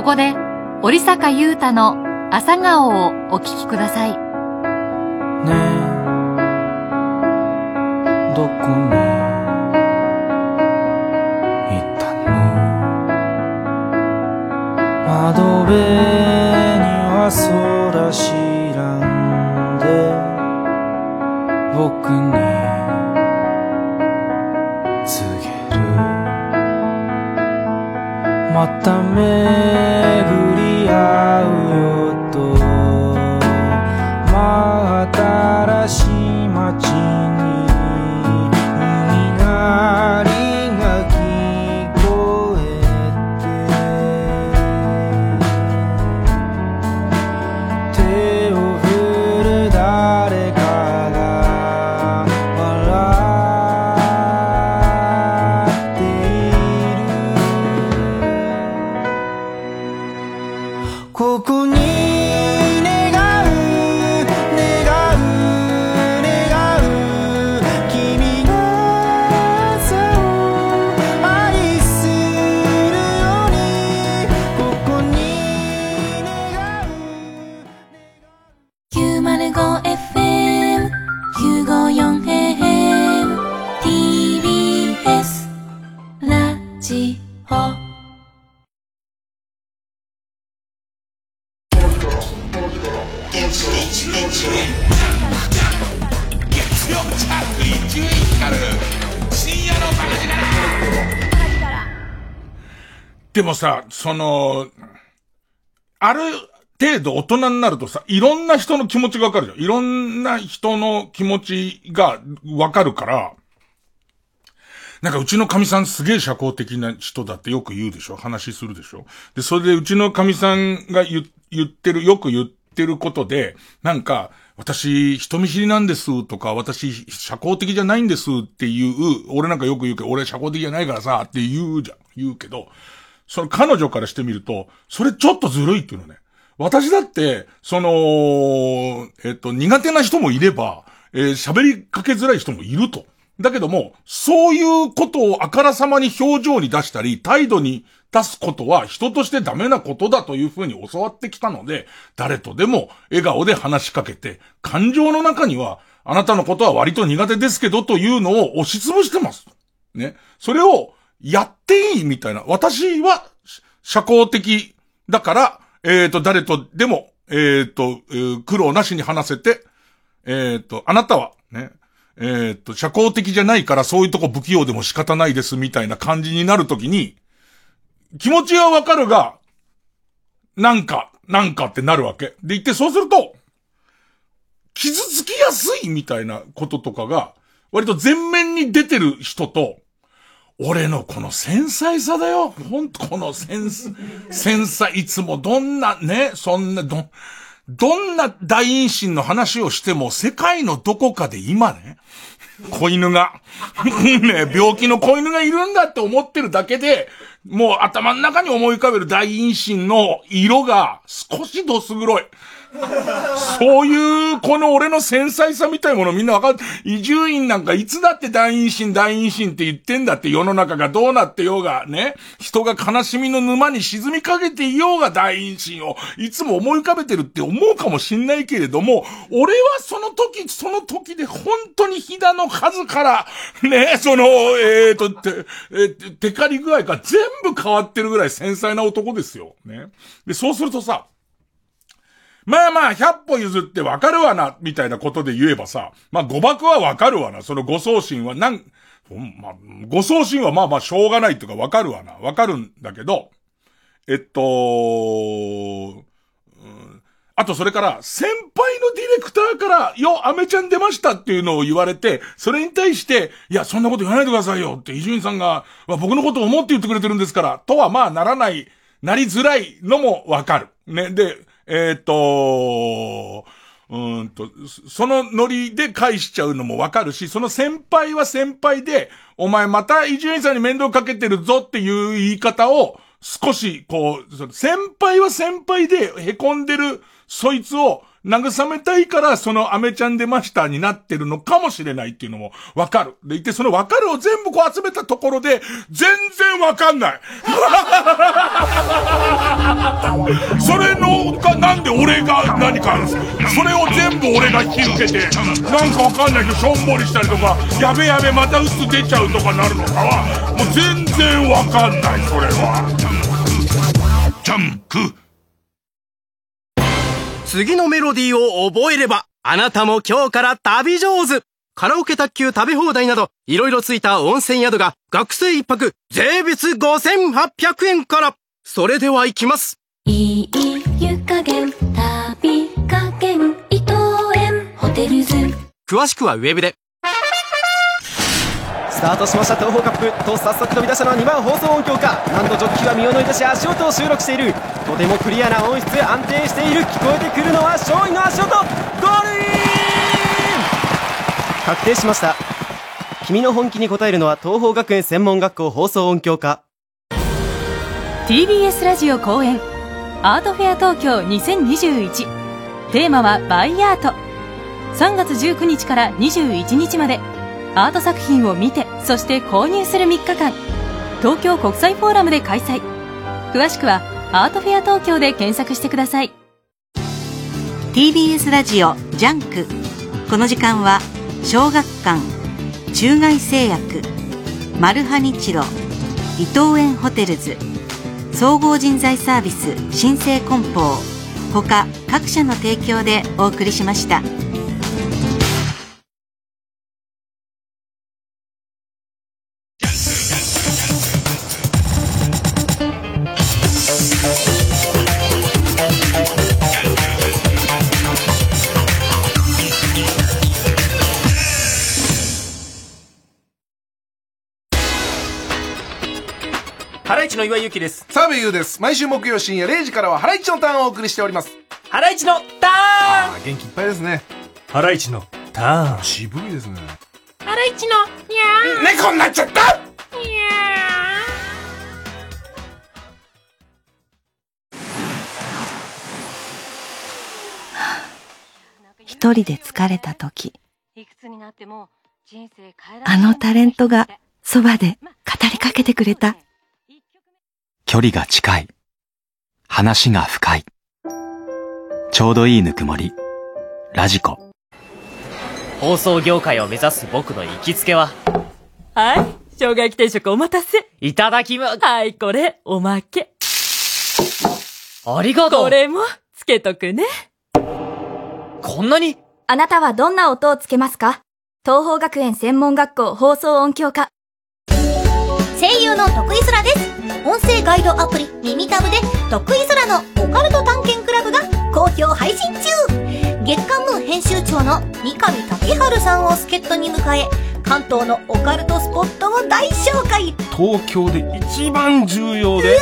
ここで、折坂優太の朝顔をお聞きください。ねえ、どこに？行ったの？窓辺には空また巡りでもさ、その、ある程度大人になるとさ、いろんな人の気持ちがわかるじゃん。いろんな人の気持ちがわかるから、なんかうちの神さんすげえ社交的な人だってよく言うでしょ？話するでしょ？で、それでうちの神さんが言言ってる、よく言ってることで、なんか、私、人見知りなんですとか、私、社交的じゃないんですっていう、俺なんかよく言うけど、俺社交的じゃないからさ、って言うじゃん。言うけど、その彼女からしてみると、それちょっとずるいっていうのね。私だって、その、えっと、苦手な人もいれば、えー喋りかけづらい人もいると。だけども、そういうことをあからさまに表情に出したり、態度に出すことは人としてダメなことだというふうに教わってきたので、誰とでも笑顔で話しかけて、感情の中には、あなたのことは割と苦手ですけどというのを押しつぶしてます。ね。それを、やっていいみたいな。私は、社交的だから、えっ、と、誰とでも、えっ、と、えー苦労なしに話せて、えっ、と、あなたは、ね、えっ、と、社交的じゃないからそういうとこ不器用でも仕方ないですみたいな感じになるときに、気持ちはわかるが、なんか、なんかってなるわけ。で言って、そうすると、傷つきやすいみたいなこととかが、割と前面に出てる人と、俺のこの繊細さだよ。ほんと、この繊細、繊細、いつもどんなね、そんな、ど、どんな大陰唇の話をしても、世界のどこかで今ね、子犬が、(laughs) ね、病気の子犬がいるんだって思ってるだけで、もう頭の中に思い浮かべる大陰唇の色が少しどす黒い。そういう、この俺の繊細さみたいなものみんなわかる。伊集院なんかいつだって大陰唇大陰唇って言ってんだって世の中がどうなってようがね、人が悲しみの沼に沈みかけていようが大陰唇をいつも思い浮かべてるって思うかもしんないけれども、俺はその時その時で本当にひだの数から、ね、その、えーと、て、えー、テカリ具合が全部変わってるぐらい繊細な男ですよ。ね。で、そうするとさ、まあまあ、100歩譲ってわかるわな、みたいなことで言えばさ、まあ誤爆はわかるわな、その誤送信はなん、まあ、誤送信はまあまあしょうがないとかわかるわな、わかるんだけど、えっと、うんあとそれから、先輩のディレクターから、よ、アメちゃん出ましたっていうのを言われて、それに対して、いや、そんなこと言わないでくださいよって、伊集院さんが、ま僕のことを思って言ってくれてるんですから、とはまあならない、なりづらいのもわかる。ね、で、えっ、と、うんと、そのノリで返しちゃうのもわかるし、その先輩は先輩で、お前また伊集院さんに面倒かけてるぞっていう言い方を、少し、こう、先輩は先輩で凹んでる、そいつを、慰めたいから、そのアメちゃんでマスターになってるのかもしれないっていうのもわかる。でいて、そのわかるを全部こう集めたところで、全然わかんない。(laughs) それのが、なんで俺が何か、それを全部俺が引き受けて、なんかわかんないけど、しょんぼりしたりとか、やべやべまた鬱出ちゃうとかなるのかは、もう全然わかんない、それは。ジャンク。次のメロディーを覚えれば、あなたも今日から旅上手カラオケ卓球食べ放題など、いろいろついた温泉宿が、学生一泊、税別5800円から。それでは行きます。いい湯加減旅加減伊藤園ホテルズ詳しくはウェブで。スタートしました東方カップと早速飛び出したのは2番放送音響かなんとジョッキーは身を乗り出し足音を収録しているとてもクリアな音質安定している聞こえてくるのは勝利の足音ゴールイン。確定しました。君の本気に応えるのは東邦学園専門学校放送音響科 TBS ラジオ公演アートフェア東京2021テーマはバイアート。3月19日から21日まで。アート作品を見てそして購入する3日間。東京国際フォーラムで開催。詳しくはアートフェア東京で検索してください。TBS ラジオジャンク。この時間は小学館中外製薬マルハニチロ伊藤園ホテルズ総合人材サービス新生梱包他各社の提供でお送りしました。岩井ゆきです。澤部優です。毎週木曜深夜0時からはハライチのターンをお送りしております。ハライチのターン元気いっぱいですね。ハライチのターン。渋いですね。ハライチのにゃー猫になっちゃったにゃ一人で疲れた時、あのタレントがそばで語りかけてくれた。距離が近い。話が深い。ちょうどいいぬくもり。ラジコ。放送業界を目指す僕の行きつけは、はい生姜焼き定食お待たせいただきま、はいこれおまけありがとうこれもつけとくねこんなに？あなたはどんな音をつけますか？東邦学園専門学校放送音響科。声優の徳井空です。音声ガイドアプリ耳タブで徳井空のオカルト探検クラブが好評配信中月刊ムー編集長の三上竹春さんを助っ人に迎え、関東のオカルトスポットを大紹介東京で一番重要で、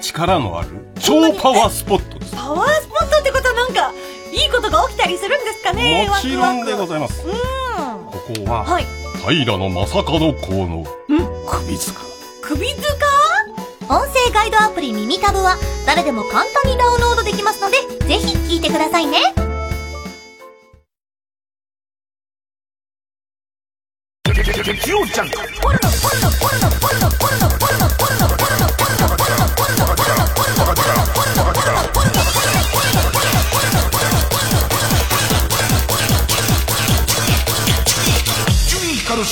力のある超パワースポットです。パワースポットってことはなんか、いいことが起きたりするんですかねもちろんでごいざいます。うん。ここは、はい。平野正門公の首塚。首塚？音声ガイドアプリ耳タブは誰でも簡単にダウンロードできますので、ぜひ聞いてくださいね。激おちゃん純光る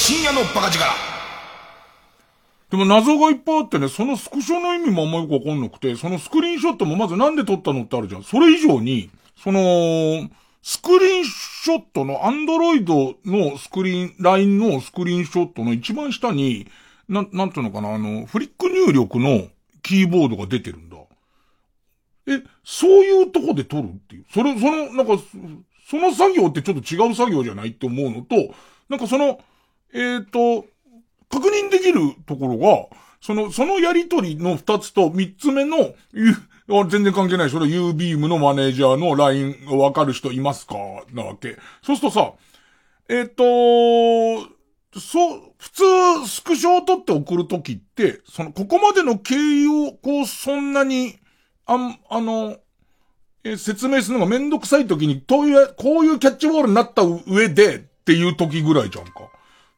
深夜のバカ力。でも謎がいっぱいあってね、そのスクショの意味もあんまよくわかんなくて、そのスクリーンショットもまずなんで撮ったのってあるじゃん。それ以上に、その、スクリーンショットの、アンドロイドのスクリーン、LINE のスクリーンショットの一番下に、なん、なんていうのかな、あの、フリック入力のキーボードが出てるんだ。え、そういうとこで撮るっていう。それ、その、なんか、その作業ってちょっと違う作業じゃないって思うのと、なんかその、えっ、と、確認できるところが、その、そのやりとりの二つと三つ目の、全然関係ない。それ U ビームのマネージャーの LINE わかる人いますか？なわけ。そうするとさ、えっ、と、そう、普通、スクショを撮って送るときって、その、ここまでの経緯を、こう、そんなに、あん、あの、え説明するのがめんどくさい時に、という、こういうキャッチボールになった上でっていう時ぐらいじゃんか。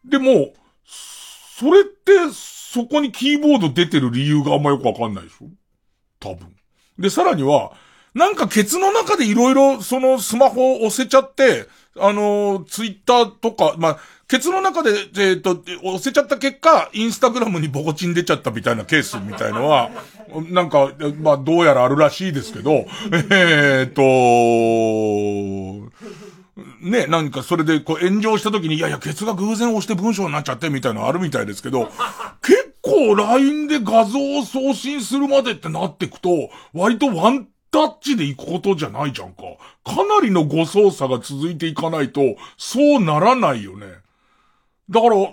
でも、それって、そこにキーボード出てる理由があんまよくわかんないでしょ？多分。で、さらには、なんかケツの中でいろいろそのスマホを押せちゃって、あのツイッターとか、まあ、ケツの中で、えっ、と、押せちゃった結果、インスタグラムにボコチン出ちゃったみたいなケースみたいのは、なんか、まあ、どうやらあるらしいですけど、えっ、と、ね、なんかそれでこう炎上した時に、いやいや、ケツが偶然押して文章になっちゃってみたいなのあるみたいですけど、(laughs) 結構 LINE で画像を送信するまでってなってくと、割とワンタッチで行くことじゃないじゃんか。かなりの誤操作が続いていかないと、そうならないよね。だから、ど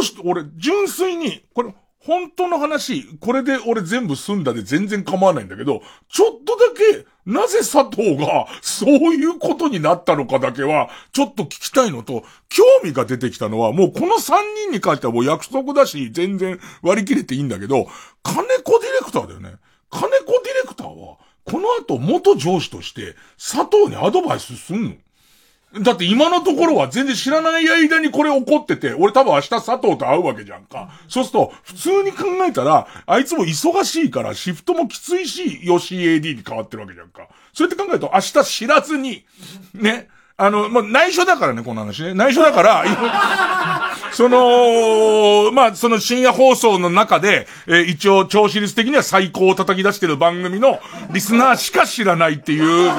うして、俺、純粋に、これ、本当の話、これで俺全部済んだで全然構わないんだけど、ちょっとだけ、なぜ佐藤が、そういうことになったのかだけは、ちょっと聞きたいのと、興味が出てきたのは、もうこの3人に関してはもう約束だし、全然割り切れていいんだけど、金子ディレクターだよね。金子ディレクターは、この後元上司として、佐藤にアドバイスすんの？だって今のところは全然知らない間にこれ起こってて、俺多分明日佐藤と会うわけじゃんか。そうすると、普通に考えたら、あいつも忙しいからシフトもきついし、よし AD に変わってるわけじゃんか。そうやって考えると、明日知らずに、ね、あの、まあ、内緒だからね、この話ね。内緒だから、その、まあ、その深夜放送の中で、えー一応、調子率的には最高を叩き出してる番組のリスナーしか知らないっていう、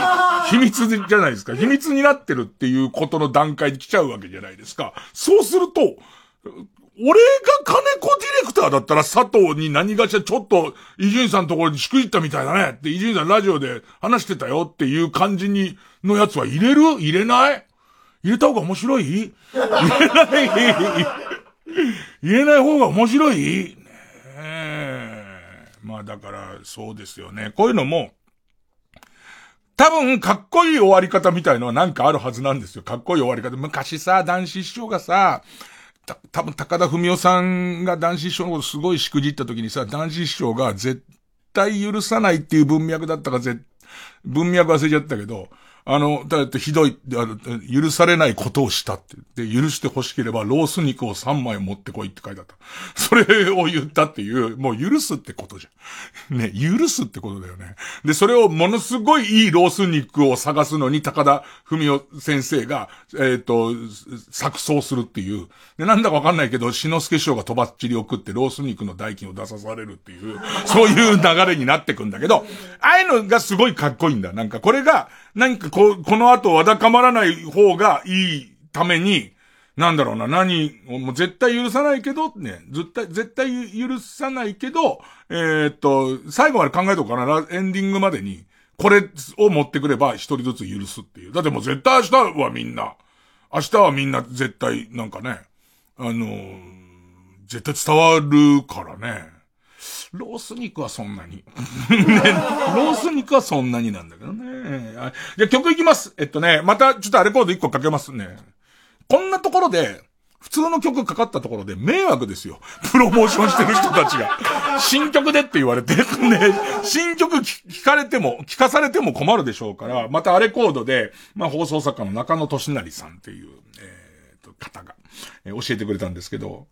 秘密じゃないですか。秘密になってるっていうことの段階に来ちゃうわけじゃないですか。そうすると、俺が金子ディレクターだったら佐藤に何がしらちょっと、伊集院さんのところにしくじったみたいだねって、伊集院さんラジオで話してたよっていう感じに、のやつは入れる？入れない？入れた方が面白い？入れない？入れない方が面白い？ね。まあだから、そうですよね。こういうのも、多分、かっこいい終わり方みたいのはなんかあるはずなんですよ。かっこいい終わり方。昔さ、男子師匠がさ、た、多分高田文夫さんが男子師匠のことすごいしくじった時にさ、男子師匠が絶対許さないっていう文脈だったか、ぜ、文脈忘れちゃったけど、あの、だってひどい、許されないことをしたって。で、許して欲しければロース肉を3枚持ってこいって書いてあった。(laughs) それを言ったっていう、もう許すってことじゃん。(laughs) ね、許すってことだよね。で、それをものすごいいいロース肉を探すのに高田文夫先生が、えっ、と、錯綜するっていう。で、なんだかわかんないけど、篠介師匠がとばっちりを食ってロース肉の代金を出さされるっていう、そういう流れになってくんだけど、ああいうのがすごいかっこいいんだ。なんかこれが、なんかこう、この後わだかまらない方がいいために、なんだろうな、何、もう絶対許さないけど、ね、絶対、絶対許さないけど、えーっと、最後まで考えとくかな、エンディングまでに、これを持ってくれば一人ずつ許すっていう。だってもう絶対明日はみんな、明日はみんな絶対、なんかね、あのー絶対伝わるからね。ロース肉はそんなに。ね、(laughs) ロース肉はそんなになんだけどね。あじゃあ曲いきます。えっとね、またちょっとあれコード1個かけますね。こんなところで、普通の曲かかったところで迷惑ですよ。プロモーションしてる人たちが。(laughs) 新曲でって言われて。ね、新曲聞かれても、聞かされても困るでしょうから、またあれコードで、まあ放送作家の中野俊成さんっていう、えーと、方が、えー教えてくれたんですけど、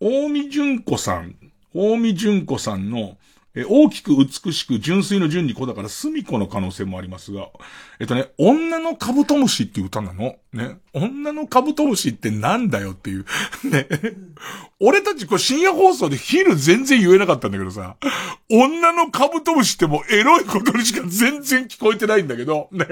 大見純子さん、大見純子さんの、え大きく美しく純粋の純に子だから隅子の可能性もありますが、えっとね、女のカブトムシっていう歌なのね。女のカブトムシってなんだよっていう。(laughs) ね。俺たちこう深夜放送で昼全然言えなかったんだけどさ、女のカブトムシってもうエロいことにしか全然聞こえてないんだけど、ね。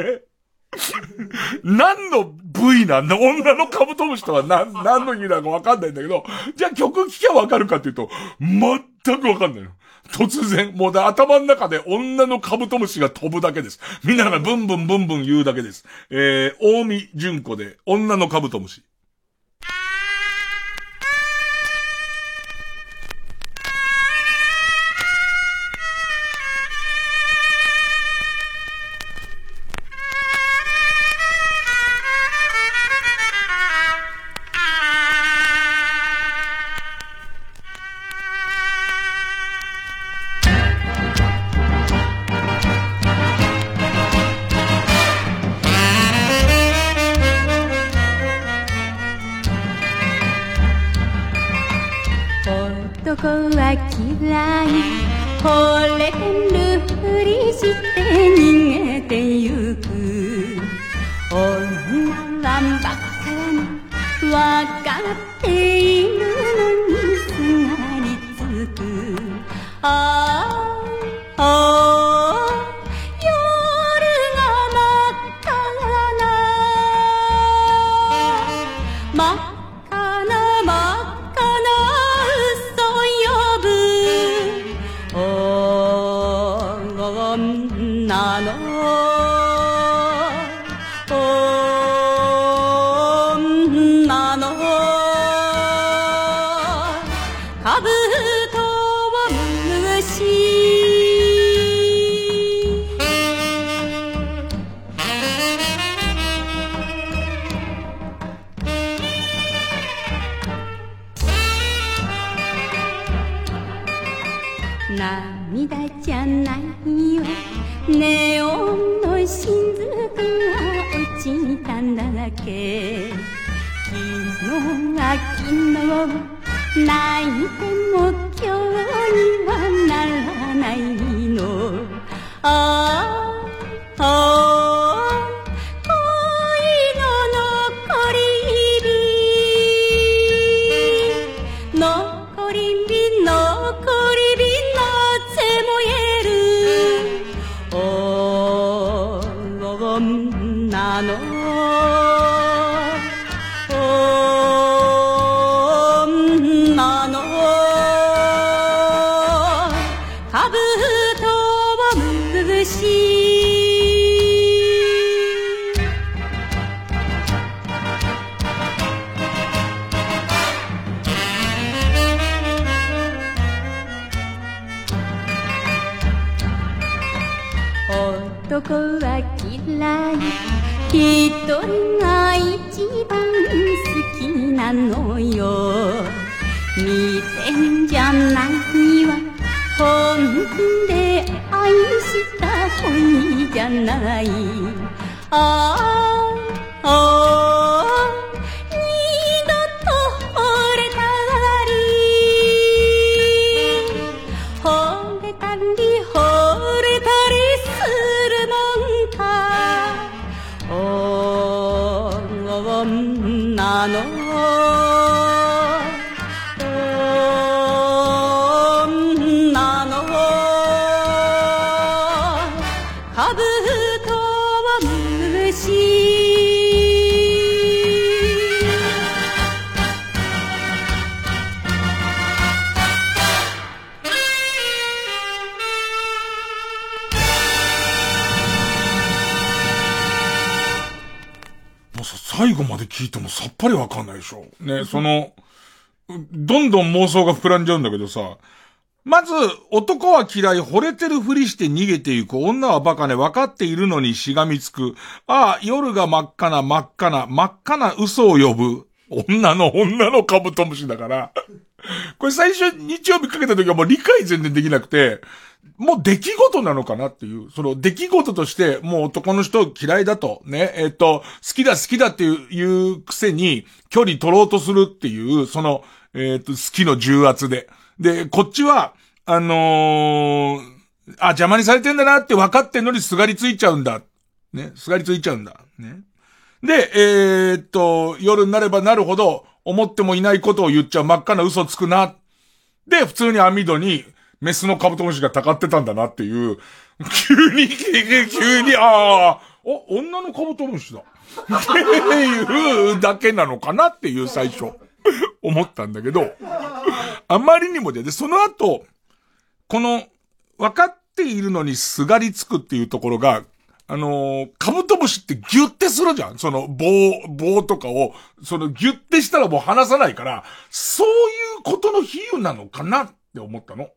(laughs) 何の部位なんだ女のカブトムシとは何、何の意味なのかわかんないんだけど、じゃあ曲聴きゃわかるかっていうと、全くわかんないの。突然、もうだ頭の中で女のカブトムシが飛ぶだけです。みんながブンブンブンブン言うだけです。えー、大見純子で女のカブトムシ。「でしょ。ね、その、どんどん妄想が膨らんじゃうんだけどさ、まず、男は嫌い、惚れてるふりして逃げていく、女はバカね、分かっているのにしがみつく。ああ、夜が真っ赤な、真っ赤な、真っ赤な嘘を呼ぶ。女の女のカブトムシだから。これ最初日曜日かけた時はもう理解全然できなくて、もう出来事なのかなっていう、その出来事として、もう男の人嫌いだと、ね、えっ、と、好きだ好きだっていう、くせに、距離取ろうとするっていう、その、えっ、と、好きの重圧で。で、こっちは、あのーあ、邪魔にされてんだなって分かってんのにすがりついちゃうんだ。ね、すがりついちゃうんだ。ね。で、えーっと、夜になればなるほど、思ってもいないことを言っちゃう真っ赤な嘘つくな。で、普通に網戸に、メスのカブトムシがたかってたんだなっていう、急に、急に、ああ、お、女のカブトムシだ。っていうだけなのかなっていう最初、思ったんだけど、あまりにもで、で、その後、この、分かっているのにすがりつくっていうところが、あのーカブトムシってギュってするじゃんその棒、棒とかを、そのギュってしたらもう離さないから、そういうことの比喩なのかなって思ったの。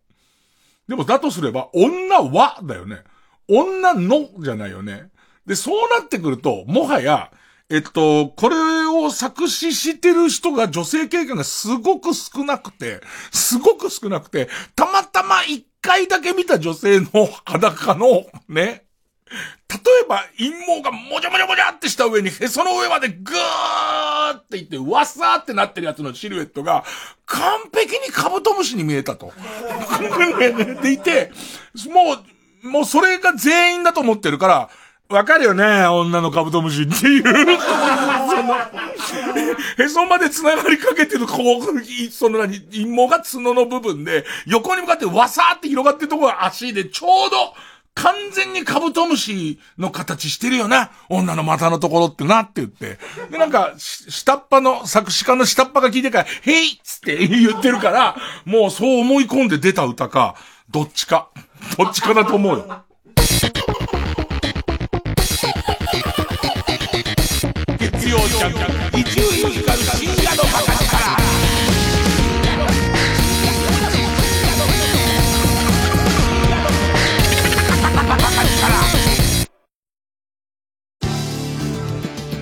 でもだとすれば、女はだよね。女のじゃないよね。で、そうなってくると、もはや、えっと、これを作詞してる人が女性経験がすごく少なくて、すごく少なくて、たまたま一回だけ見た女性の裸の、ね、例えば、陰毛がもじゃもじゃもじゃってした上にへその上までぐーっていって、わさーってなってるやつのシルエットが、完璧にカブトムシに見えたと。(laughs) でいて、もう、もうそれが全員だと思ってるから、わかるよね女のカブトムシっていう。へそまで繋がりかけてる、こう、その何、陰毛が角の部分で、横に向かってわさーって広がってるところが足で、ちょうど、完全にカブトムシの形してるよな。女の股のところってなって言って。で、なんか、下っ端の、作詞家の下っ端が聞いてから、へいっつって言ってるから、もうそう思い込んで出た歌か、どっちか。どっちかだと思うよ。月曜ジャンク、伊集院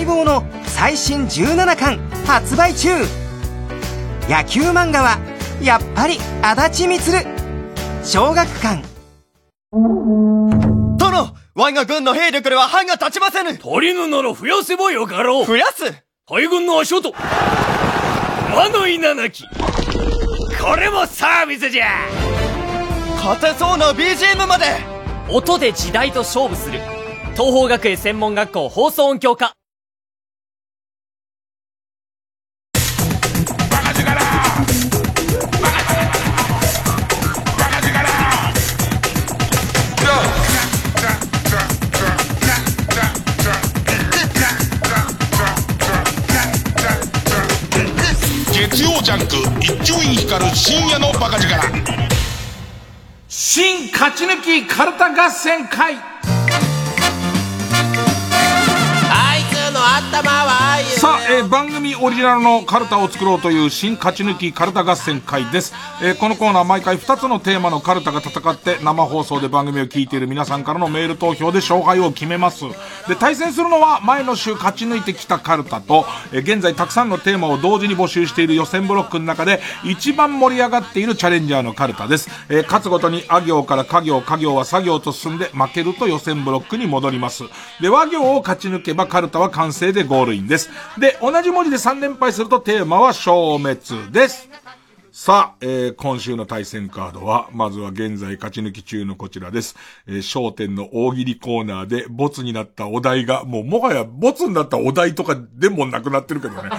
待望の最新17巻発売中。野球漫画はやっぱり足立満小学館。殿我が軍の兵力では歯が立ちませぬ。足りぬなら増やせばよかろう増やす。大軍の足音。魔の稲なき。これもサービスじゃ。勝てそうな BGM まで。音で時代と勝負する。東邦学園専門学校放送音響科ジャンク一丁院光る深夜のバカ力。新勝ち抜きカルタ合戦会。さあ、えー番組オリジナルのカルタを作ろうという新勝ち抜きカルタ合戦会です、えーこのコーナー毎回2つのテーマのカルタが戦って生放送で番組を聞いている皆さんからのメール投票で勝敗を決めます。で対戦するのは前の週勝ち抜いてきたカルタと、えー現在たくさんのテーマを同時に募集している予選ブロックの中で一番盛り上がっているチャレンジャーのカルタです、え勝つごとにあ行から家行家行は作業と進んで負けると予選ブロックに戻ります。で和行を勝ち抜けばカルタは完成でゴールインですで同じ文字で3連敗するとテーマは消滅ですさあ、えー今週の対戦カードは、まずは現在勝ち抜き中のこちらです。えー、焦点の大喜利コーナーで、ボツになったお題が、もうもはやボツになったお題とかでもなくなってるけどね。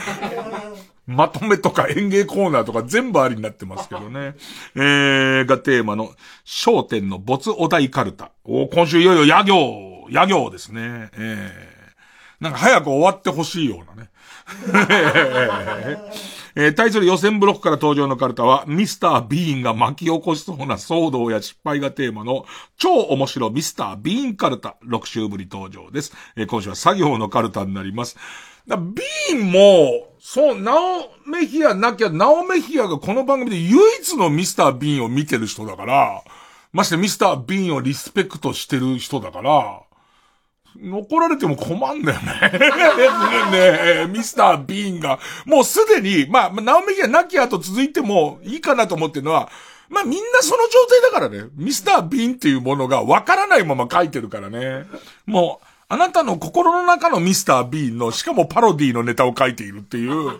まとめとか演芸コーナーとか全部ありになってますけどね。えー、がテーマの、焦点の没お題カルタ。お今週いよいよ野行、野行ですね。えー、なんか早く終わってほしいようなね。(laughs) えー対する予選ブロックから登場のカルタは、ミスター・ビーンが巻き起こしそうな騒動や失敗がテーマの、超面白ミスター・ビーンカルタ、6週ぶり登場です。えー今週は作業のカルタになります。だビーンも、そう、ナオメヒアなきゃ、ナオメヒアがこの番組で唯一のミスター・ビーンを見てる人だから、ましてミスター・ビーンをリスペクトしてる人だから、残られても困るんだよね。(laughs) ねえ、ミスター・ビーンが、もうすでに、まあ、ナオメヒアなきゃと続いてもいいかなと思ってるのは、まあみんなその状態だからね。ミスター・ビーンっていうものがわからないまま書いてるからね。もう、あなたの心の中のミスター・ビーンの、しかもパロディのネタを書いているっていう、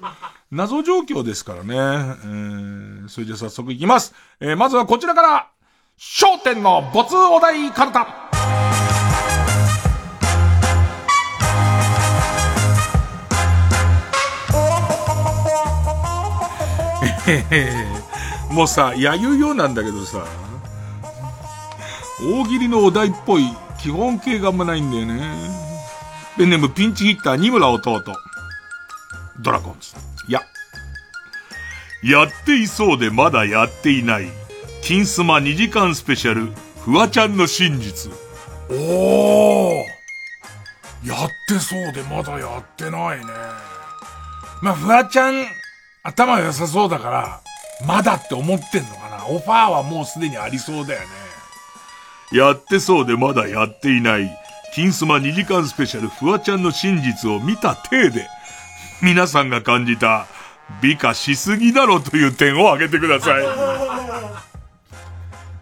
謎状況ですからね。えー、それじゃ早速いきます。えー、まずはこちらから、焦点の没お題カルタ。(laughs) もうさ、やゆうようなんだけどさ、大喜利のお題っぽい基本形があんまないんだよね。ペンネームピンチヒッター、二村弟。ドラゴンズ。いや。やっていそうでまだやっていない。金スマ2時間スペシャル、フワちゃんの真実。おーってそうでまだやってないね。まあ、フワちゃん、頭良さそうだから、まだって思ってんのかな。オファーはもうすでにありそうだよね。やってそうでまだやっていない、金スマ2時間スペシャルフワちゃんの真実を見た体で、皆さんが感じた、美化しすぎだろという点を挙げてください。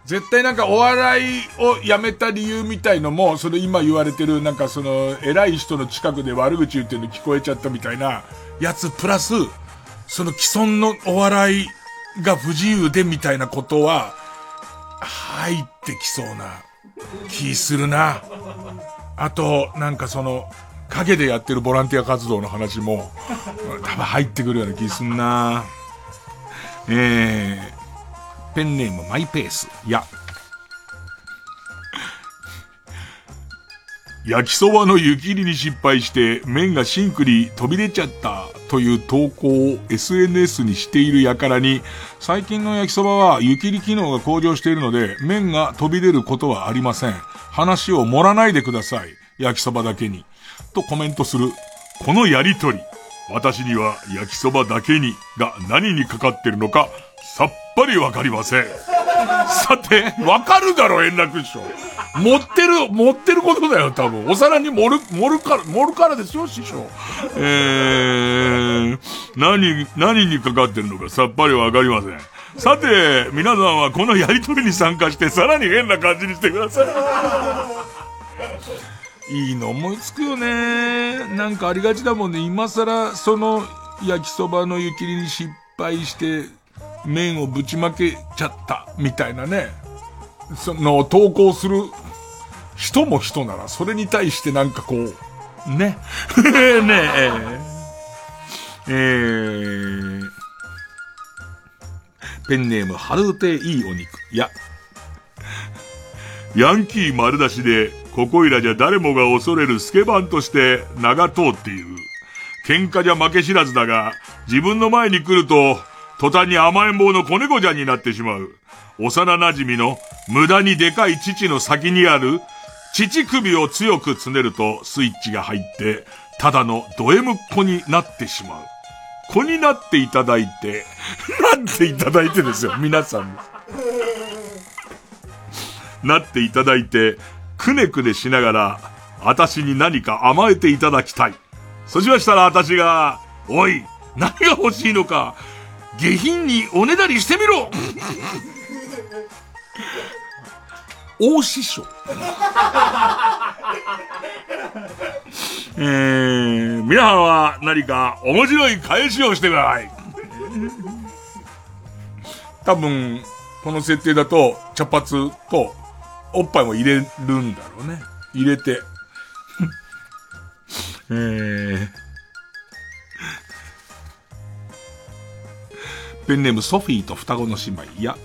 絶対なんかお笑いをやめた理由みたいのも、その今言われてるなんかその偉い人の近くで悪口言ってるの聞こえちゃったみたいなやつプラス、その既存のお笑いが不自由でみたいなことは、入ってきそうな気するな。あと、なんかその、影でやってるボランティア活動の話も、多分入ってくるような気すんな。えー、ペンネームマイペース。いや。焼きそばの湯切りに失敗して麺がシンクに飛び出ちゃったという投稿を SNS にしている輩に、最近の焼きそばは湯切り機能が向上しているので、麺が飛び出ることはありません。話を盛らないでください。焼きそばだけに。とコメントする。このやりとり。私には焼きそばだけにが何にかかってるのかさっぱりわかりません。さて、わかるだろ、円楽師匠。持ってる、持ってることだよ、多分。お皿に盛る、盛るから、盛るからですよ、師匠。えー、何、何にかかってるのかさっぱりわかりません。さて、皆さんはこのやりとりに参加してさらに変な感じにしてください。いいの思いつくよね。なんかありがちだもんね。今更、その、焼きそばの湯切りに失敗して、麺をぶちまけちゃった、みたいなね。その、投稿する人も人なら、それに対してなんかこう、ね。(laughs) ねえ。えー、ペンネーム、ハルーテいいお肉。いや、ヤンキー丸出しで、ここいらじゃ誰もが恐れるスケバンとして名が通っている。喧嘩じゃ負け知らずだが、自分の前に来ると、途端に甘えん坊の子猫ちゃんになってしまう。幼馴染の無駄にでかい父の先にある、父首を強くつねるとスイッチが入って、ただのド M っ子になってしまう。子になっていただいて、(laughs) なっていただいてですよ、皆さん。なっていただいて、くねくねしながら、私に何か甘えていただきたい。そしましたら私が、おい、何が欲しいのか、下品におねだりしてみろ大師匠。えー、皆さんは何か面白い返しをしてください。多分、この設定だと、茶髪と、おっぱいも入れるんだろうね。入れて。えー、ペンネームソフィーと双子の姉妹。いや。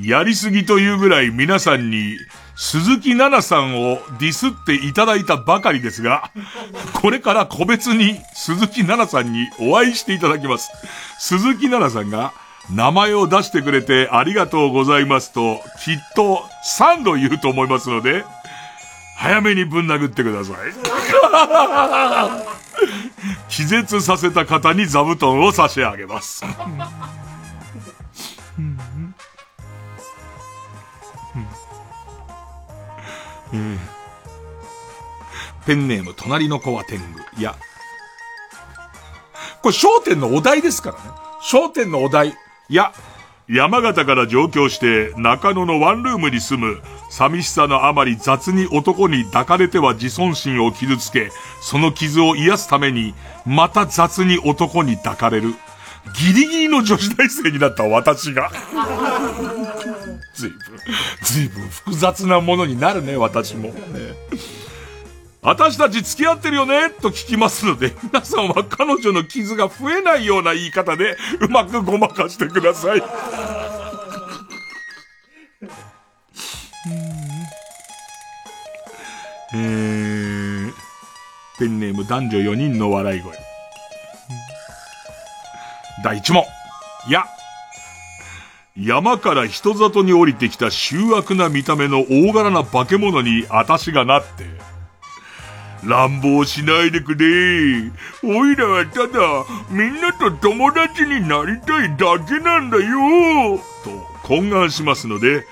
やりすぎというぐらい皆さんに鈴木奈々さんをディスっていただいたばかりですが、これから個別に鈴木奈々さんにお会いしていただきます。鈴木奈々さんが名前を出してくれてありがとうございますと、きっと3度言うと思いますので、早めにぶん殴ってください。気絶させた方に座布団を差し上げます。ペンネーム、隣の子は天狗。いや。これ、焦点のお題ですからね。焦点のお題。いや、山形から上京して中野のワンルームに住む寂しさのあまり雑に男に抱かれては自尊心を傷つけ、その傷を癒すためにまた雑に男に抱かれる。ギリギリの女子大生になった私が。ずいぶん、ずいぶん複雑なものになるね、私も。ね私たち付き合ってるよね？と聞きますので、(laughs) 皆さんは彼女の傷が増えないような言い方で、うまくごまかしてください。(laughs) えー、ペンネーム男女4人の笑い声。第1問。いや、山から人里に降りてきた醜悪な見た目の大柄な化け物に私がなって、乱暴しないでくれ。おいらはただ、みんなと友達になりたいだけなんだよ。と、懇願しますので、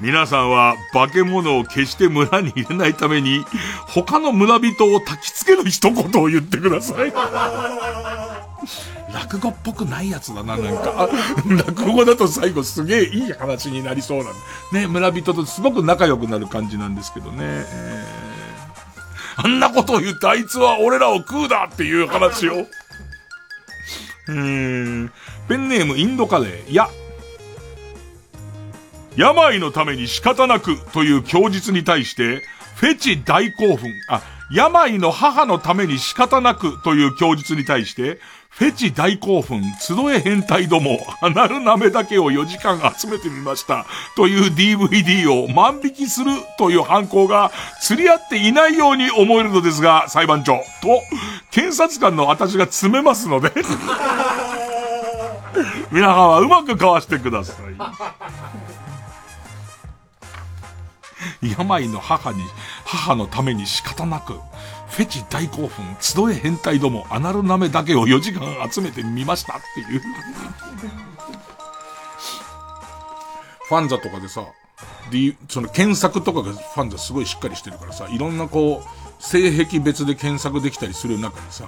皆さんは化け物を決して村に入れないために、他の村人を焚きつける一言を言ってください。落語っぽくないやつだな、なんか。落語だと最後すげえいい話になりそうなんね、村人とすごく仲良くなる感じなんですけどね。えー、あんなことを言ってあいつは俺らを食うだっていう話を。うーん。ペンネームインドカレー。いや。病のために仕方なくという供述に対して、フェチ大興奮。あ、病の母のために仕方なくという供述に対して、フェチ大興奮、集え変態ども、離る舐めだけを4時間集めてみました。という DVD を万引きするという犯行が釣り合っていないように思えるのですが、裁判長。と、検察官の私が詰めますので、(laughs) 皆さんはうまくかわしてください。病の母に、母のために仕方なく、フェチ大興奮、集え変態ども、アナル舐めだけを4時間集めてみましたっていう。ファンザとかでさ、D、その検索とかがファンザすごいしっかりしてるからさ、いろんなこう、性癖別で検索できたりする中でさ、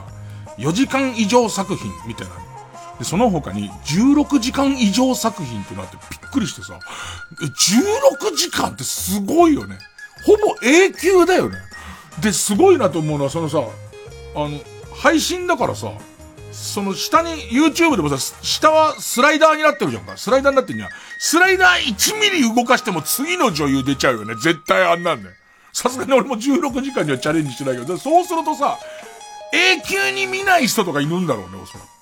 4時間以上作品みたいな。で、その他に16時間以上作品ってなってびっくりしてさ、16時間ってすごいよね。ほぼ永久だよね。で、すごいなと思うのは、そのさ、あの、配信だからさ、その下に YouTube でもさ、下はスライダーになってるじゃんか。スライダーになってんじゃん。スライダー1ミリ動かしても次の女優出ちゃうよね。絶対あんなんだよ。さすがに俺も16時間にはチャレンジしてないけど、そうするとさ、永久に見ない人とかいるんだろうね、おそらく。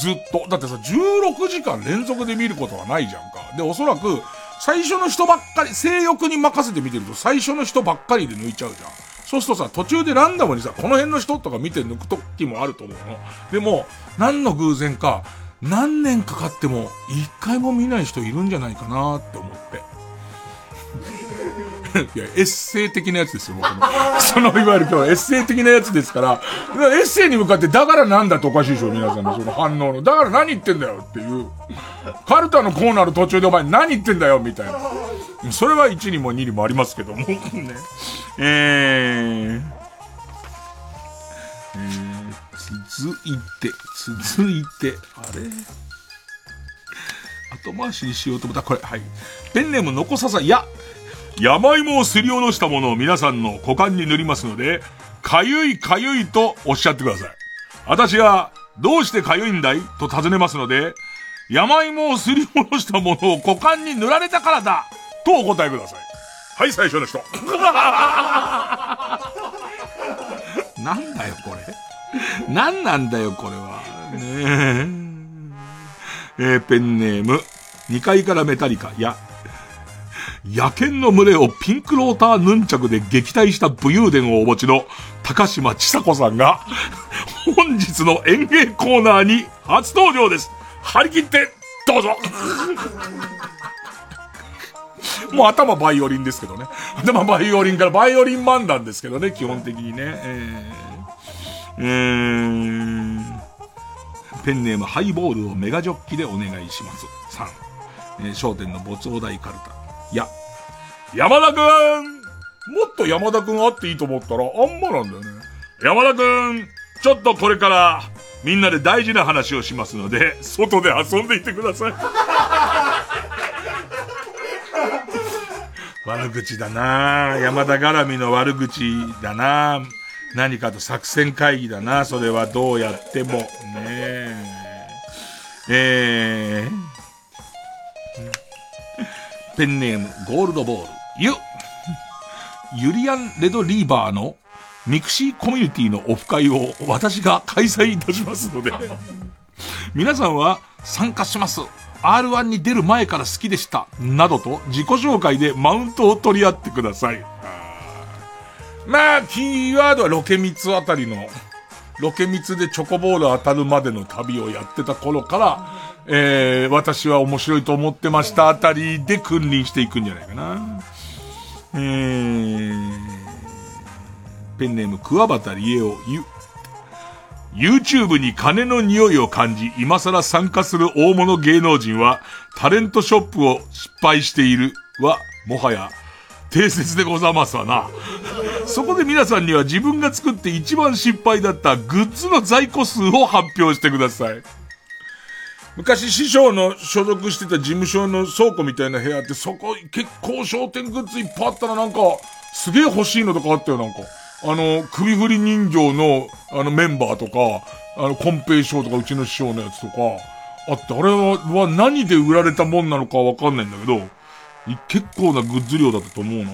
ずっと。だってさ、16時間連続で見ることはないじゃんか。で、おそらく、最初の人ばっかり、性欲に任せて見てると最初の人ばっかりで抜いちゃうじゃん。そうするとさ、途中でランダムにさ、この辺の人とか見て抜く時もあると思うの。でも、何の偶然か、何年かかっても、一回も見ない人いるんじゃないかなって思って。(laughs) いや、エッセイ的なやつですよ、僕の。その、いわゆる今日はエッセイ的なやつですから、エッセイに向かって、だからなんだっておかしいでしょ、皆さんのその反応の。だから何言ってんだよっていう。カルタのコーナーの途中でお前何言ってんだよ、みたいな。それは1にも2にもありますけども。ね。(laughs) えー、えー、続いて、続いて、あれ？後回しにしようと思った。これ、はい。ペンネーム残ささ、いや、山芋をすりおろしたものを皆さんの股間に塗りますので、かゆいかゆいとおっしゃってください。私が、どうしてかゆいんだい？と尋ねますので、山芋をすりおろしたものを股間に塗られたからだとお答えください。はい、最初の人。(laughs) なんだよ、これ。なんなんだよ、これは。ねえ。えー、ペンネーム、2階からメタリカ、や、野犬の群れをピンクローターヌンチャクで撃退した武勇伝をお持ちの高島千佐子さんが、本日の演芸コーナーに初登場です。張り切って、どうぞもう頭バイオリンですけどね。(laughs) 頭バイオリンからバイオリンマンなんですけどね、基本的にね。えー、えーん、ペンネームハイボールをメガジョッキでお願いします。3、えー、商店の没大台カルタ。いや、山田くんもっと山田くんあっていいと思ったら、あんまなんだよね。山田くん、ちょっとこれから、みんなで大事な話をしますので、外で遊んでいてください。悪口だな山田絡みの悪口だな何かと作戦会議だなそれはどうやっても。ねえ。えー、ペンネーム、ゴールドボール。ゆ、ユリアン・レトリーバーのミクシーコミュニティのオフ会を私が開催いたしますので、皆さんは参加します。R1 に出る前から好きでした。などと自己紹介でマウントを取り合ってください。まあ、キーワードはロケミツあたりの、ロケミツでチョコボール当たるまでの旅をやってた頃から、えー、私は面白いと思ってましたあたりで君臨していくんじゃないかな。えー、ペンネーム、桑畑理恵を、ゆ、YouTube に金の匂いを感じ、今更参加する大物芸能人は、タレントショップを失敗しているは、もはや、定説でございますわな。(laughs) そこで皆さんには自分が作って一番失敗だったグッズの在庫数を発表してください。昔師匠の所属してた事務所の倉庫みたいな部屋ってそこ結構商店グッズいっぱいあったらなんかすげえ欲しいのとかあったよなんか。あの、首振り人形のあのメンバーとか、あの、コンペイショーとかうちの師匠のやつとかあって、あれはは何で売られたもんなのかわかんないんだけど、い結構なグッズ量だったと思うな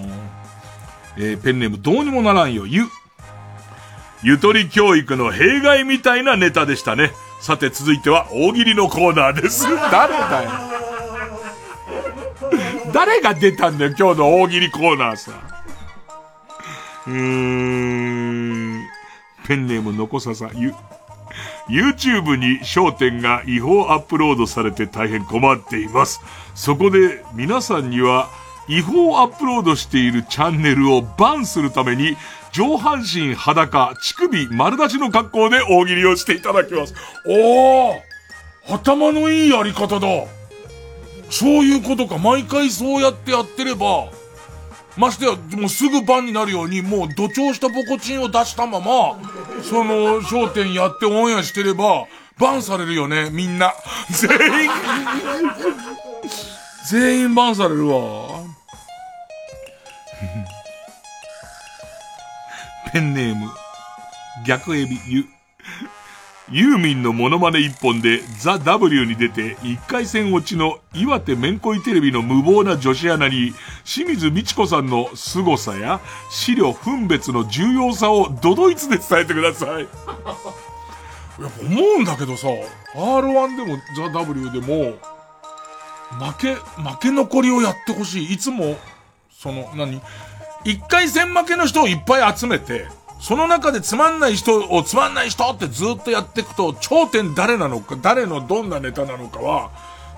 えー、ペンネームどうにもならんよ、ゆ。ゆとり教育の弊害みたいなネタでしたね。さて続いては大喜利のコーナーです。(laughs) 誰だよ。誰が出たんだよ、今日の大喜利コーナーさ。うーん。ペンネームのこささ、ゆ。YouTube に焦点が違法アップロードされて大変困っています。そこで皆さんには違法アップロードしているチャンネルをバンするために上半身裸、乳首丸出しの格好で大喜利をしていただきます。おー頭のいいやり方だそういうことか。毎回そうやってやってれば、ましてや、もうすぐバンになるように、もう土調したポコチンを出したまま、その、焦点やってオンエアしてれば、バンされるよね、みんな。(laughs) 全員、全員バンされるわ。(laughs) ペンネーム、逆エビ、ゆ、ユーミンのモノマネ一本でザ・ W に出て一回戦落ちの岩手めんこいテレビの無謀な女子アナに清水美智子さんの凄さや資料分別の重要さをドドイツで伝えてください。やっぱ思うんだけどさ、R1 でもザ・ W でも負け、負け残りをやってほしい。いつも、その、何？一回戦負けの人をいっぱい集めて、その中でつまんない人をつまんない人ってずっとやっていくと、頂点誰なのか、誰のどんなネタなのかは、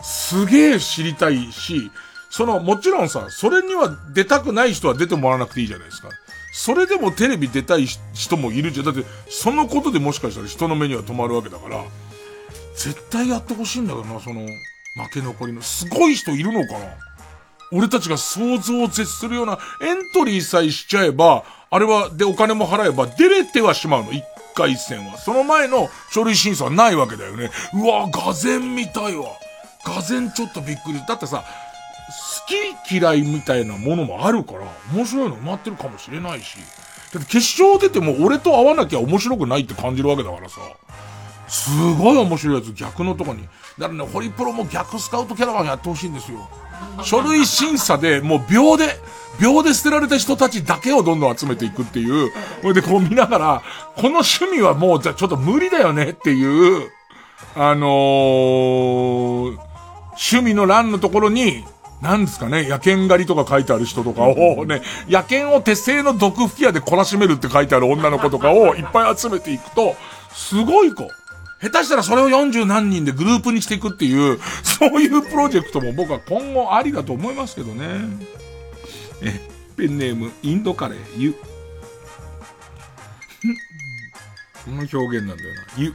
すげえ知りたいし、その、もちろんさ、それには出たくない人は出てもらわなくていいじゃないですか。それでもテレビ出たい人もいるじゃん。だって、そのことでもしかしたら人の目には止まるわけだから、絶対やってほしいんだけどな、その、負け残りの。すごい人いるのかな俺たちが想像を絶するようなエントリーさえしちゃえば、あれは、でお金も払えば出れてはしまうの。一回戦は。その前の書類審査はないわけだよね。うわ、画然見たいわ。画然ちょっとびっくり。だってさ、好き嫌いみたいなものもあるから、面白いの埋まってるかもしれないし。だって決勝出ても俺と会わなきゃ面白くないって感じるわけだからさ。すごい面白いやつ逆のとこに。だからね、ホリプロも逆スカウトキャラバンやってほしいんですよ。書類審査でもう秒で、秒で捨てられた人たちだけをどんどん集めていくっていう。それでこう見ながら、この趣味はもうじゃちょっと無理だよねっていう、あのー、趣味の欄のところに、なんですかね、野犬狩りとか書いてある人とかをね、野犬を手製の毒吹き矢で懲らしめるって書いてある女の子とかをいっぱい集めていくと、すごい子。下手したらそれを40何人でグループにしていくっていう、そういうプロジェクトも僕は今後ありだと思いますけどね。え、ペンネーム、インドカレー、ゆ。(laughs) この表現なんだよな。ゆ。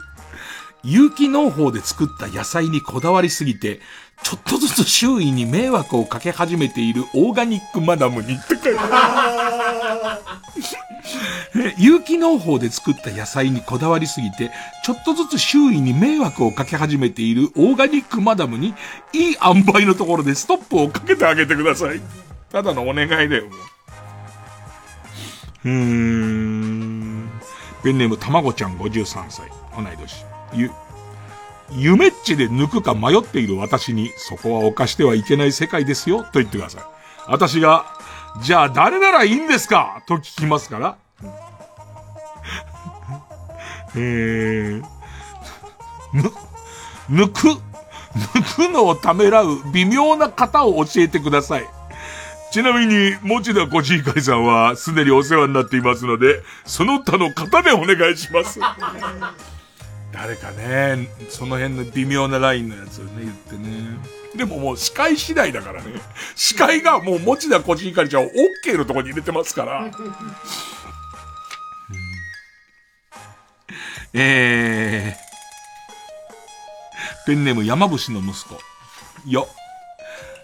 有機農法で作った野菜にこだわりすぎて、ちょっとずつ周囲に迷惑をかけ始めているオーガニックマダムにって書いてある。有機農法で作った野菜にこだわりすぎて、ちょっとずつ周囲に迷惑をかけ始めているオーガニックマダムに、いい塩梅のところでストップをかけてあげてください。ただのお願いだよ、もう。うーん。ペンネームたまごちゃん53歳。同い年。夢っちで抜くか迷っている私に、そこは犯してはいけない世界ですよ、と言ってください。私が、じゃあ誰ならいいんですか？と聞きますから。(laughs) えー、ぬ、抜く、抜くのをためらう微妙な型を教えてください。ちなみに、持田コシヒカリさんはすでにお世話になっていますので、その他の方でお願いします。誰かね、その辺の微妙なラインのやつをね、言ってね。でももう司会次第だからね。司会がもう持田こじひかりちゃんを OK のとこに入れてますから。えー、ペンネーム山伏の息子。よ。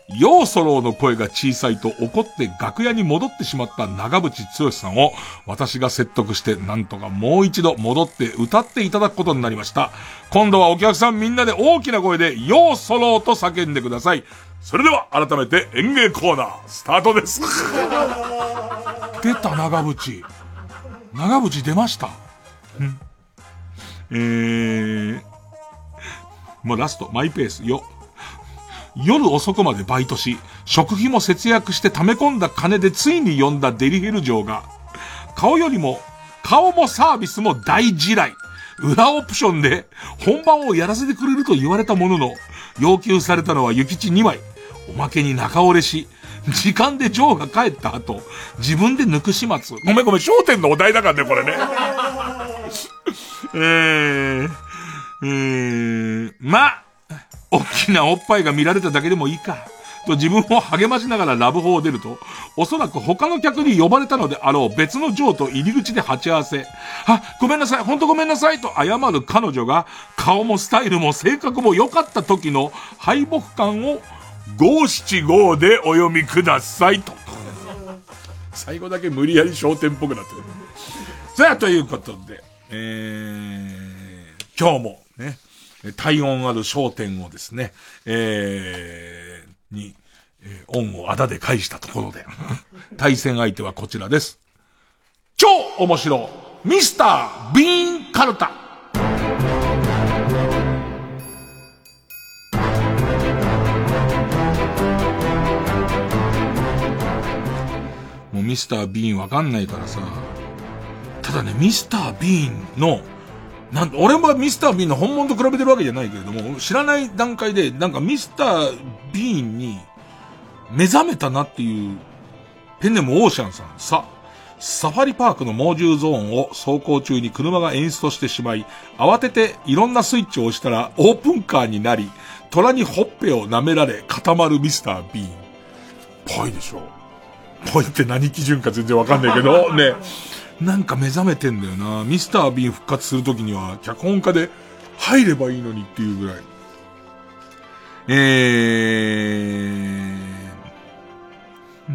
ヨーソローの声が小さいと怒って楽屋に戻ってしまった長渕剛さんを私が説得してなんとかもう一度戻って歌っていただくことになりました。今度はお客さんみんなで大きな声でヨーソローと叫んでください。それでは改めて演芸コーナースタートです。出た長渕。長渕出ました。んえー、もうラスト、マイペース、よ。夜遅くまでバイトし、食費も節約して溜め込んだ金でついに呼んだデリヘル嬢が、顔よりも、顔もサービスも大地雷。裏オプションで本番をやらせてくれると言われたものの、要求されたのは諭吉2枚。おまけに中折れし、時間でジョーが帰った後、自分で抜く始末。ごめんごめん、焦点のお題だからね、これね。(laughs) えー、えー、まあ、大きなおっぱいが見られただけでもいいか。と自分を励ましながらラブホを出ると、おそらく他の客に呼ばれたのであろう別のジョーと入り口で鉢合わせ、あ、ごめんなさい、ほんとごめんなさいと謝る彼女が、顔もスタイルも性格も良かった時の敗北感を五七五でお読みくださいと。最後だけ無理やり焦点っぽくなってる。さあ、ということで、えー、今日もね、体温ある焦点をですね、えー、に、えー、恩をあだで返したところで、(laughs) 対戦相手はこちらです。超面白、ミスター・ビーン・カルタ。もうミスター・ビーンわかんないからさ、ただね、ミスター・ビーンのなん俺はミスター・ビーンの本物と比べてるわけじゃないけれども、知らない段階で、なんかミスター・ビーンに目覚めたなっていう、ペンネムオーシャンさんさ、サファリパークの猛獣ゾーンを走行中に車が演出してしまい、慌てていろんなスイッチを押したらオープンカーになり、虎にほっぺを舐められ固まるミスター・ビーン。ぽいでしょぽいって何基準か全然わかんないけど、ね。なんか目覚めてんだよな。ミスター・ビーン復活するときには、脚本家で入ればいいのにっていうぐらい。えー、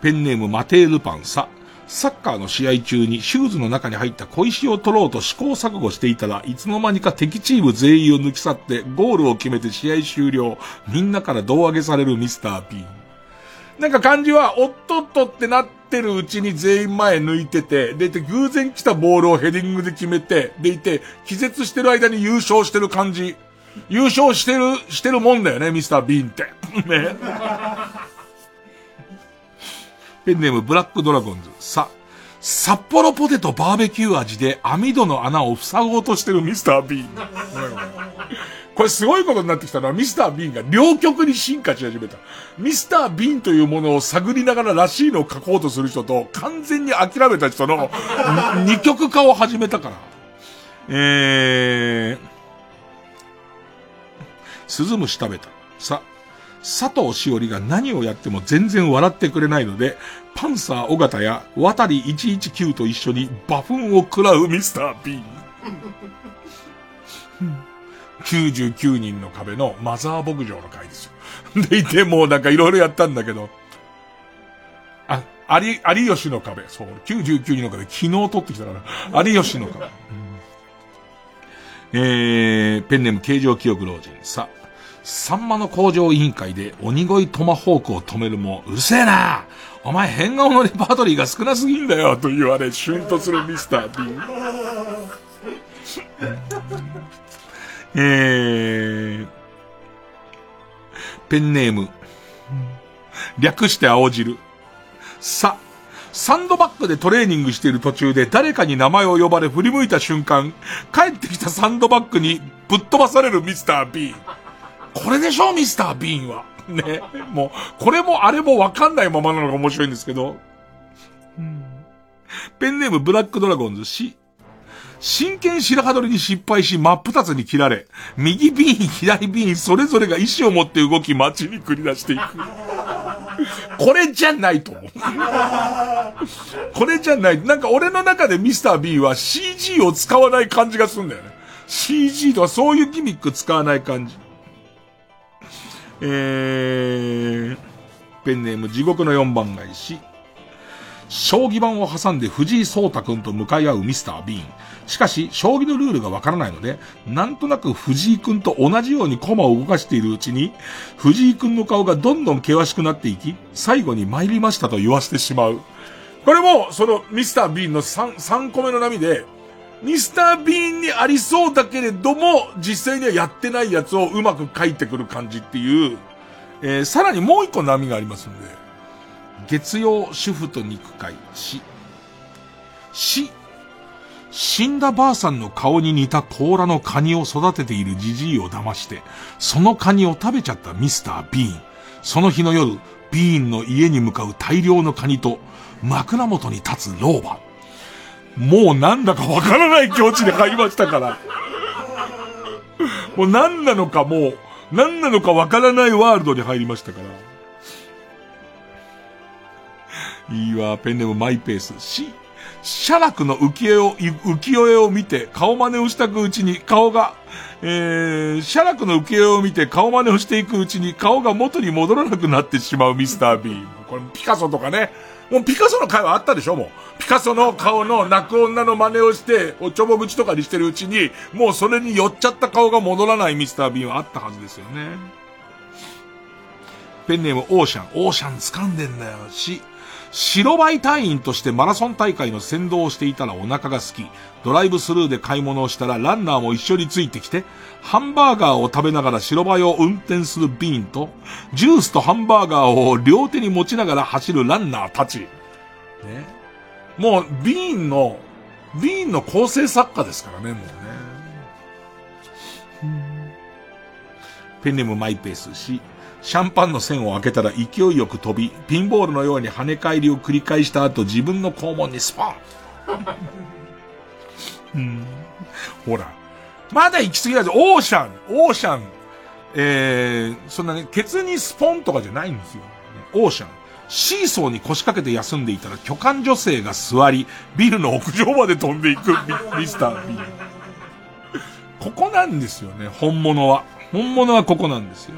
ペンネームマテールパンさ。サッカーの試合中にシューズの中に入った小石を取ろうと試行錯誤していたらいつの間にか敵チーム全員を抜き去ってゴールを決めて試合終了。みんなから胴上げされるミスター・ビーン。なんか感じは、おっとっとってなってるうちに全員前抜いてて、でいて偶然来たボールをヘディングで決めて、でいて、気絶してる間に優勝してる感じ。優勝してる、してるもんだよね、ミスター・ビーンって。(laughs) ね。ペンネームブラックドラゴンズ。さ、札幌ポテトバーベキュー味で網戸の穴を塞ごうとしてるミスター・ビーン。これすごいことになってきたのはミスター・ビーンが両極に進化し始めた。ミスター・ビーンというものを探りながららしいのを書こうとする人と完全に諦めた人の (laughs) 二極化を始めたから。えー、鈴虫食べた。さ、佐藤しおりが何をやっても全然笑ってくれないので、パンサー尾形や渡り119と一緒にバフンを食らうミスター・ビーン。99人の壁のマザー牧場の回ですよ。(laughs) でいて、もうなんかいろいろやったんだけど、あ、有、有吉の壁。そう、99人の壁、昨日取ってきたから、(laughs) 有吉の壁。うん、えー、ペンネーム形状記憶老人。さ、サンマの工場委員会で鬼越トマホークを止めるも、うるせえなお前変顔のレパートリーが少なすぎんだよと言われ、シュンとするミスター・ビーン。えー、ペンネーム。略して青汁。さ、サンドバッグでトレーニングしている途中で誰かに名前を呼ばれ振り向いた瞬間、帰ってきたサンドバッグにぶっ飛ばされるミスター・ビーン。これでしょミスター・ビーンは。ね。もう、これもあれもわかんないままなのが面白いんですけど。ペンネームブラックドラゴンズし、真剣白羽取りに失敗し真っ二つに切られ、右ビーン、左ビーン、それぞれが意志を持って動き街に繰り出していく。これじゃないと思う。これじゃない。なんか俺の中でミスター B は CG を使わない感じがするんだよね。CG とかそういうギミック使わない感じ。えー、ペンネーム地獄の4番返し。将棋盤を挟んで藤井聡太くんと向かい合うミスター・ビーン。しかし、将棋のルールがわからないので、なんとなく藤井くんと同じように駒を動かしているうちに、藤井くんの顔がどんどん険しくなっていき、最後に参りましたと言わせてしまう。これも、そのミスター・ビーンの 3, 3個目の波で、ミスター・ビーンにありそうだけれども、実際にはやってないやつをうまく書いてくる感じっていう、えー、さらにもう一個波がありますんで、月曜主婦と肉会、し、し、死んだばあさんの顔に似た甲羅のカニを育てているじじいを騙して、そのカニを食べちゃったミスター・ビーン。その日の夜、ビーンの家に向かう大量のカニと、枕元に立つ老婆。もうなんだかわからない境地で買いましたから。もう何なのかもう、何なのかわからないワールドに入りましたから。いいわ、ペンネームマイペース。し、写楽の浮世絵を、浮世絵を見て、顔真似をしたくうちに、顔が、えー、写楽の浮世絵を見て、顔真似をしていくうちに、顔が元に戻らなくなってしまうミスター・ビーン。これ、ピカソとかね。もうピカソの会話あったでしょ？もう。ピカソの顔の泣く女の真似をして、おちょぼ口とかにしてるうちに、もうそれに寄っちゃった顔が戻らないミスター・ビーンはあったはずですよね。ペンネームオーシャン。オーシャン掴んでんだよ。し、白バイ隊員としてマラソン大会の先導をしていたらお腹が空き。ドライブスルーで買い物をしたらランナーも一緒についてきて、ハンバーガーを食べながら白バイを運転するビーンと、ジュースとハンバーガーを両手に持ちながら走るランナーたち。ね。もう、ビーンの、ビーンの構成作家ですからね、もうね。ペンネームマイペースし、シャンパンの線を開けたら勢いよく飛び、ピンボールのように跳ね返りを繰り返した後、自分の肛門にスポンうん、ほら。まだ行き過ぎないぞ。オーシャン、オーシャン。えー、そんなね、ケツにスポンとかじゃないんですよ。オーシャン。シーソーに腰掛けて休んでいたら巨漢女性が座り、ビルの屋上まで飛んでいくミスター B。ここなんですよね、本物は。本物はここなんですよ。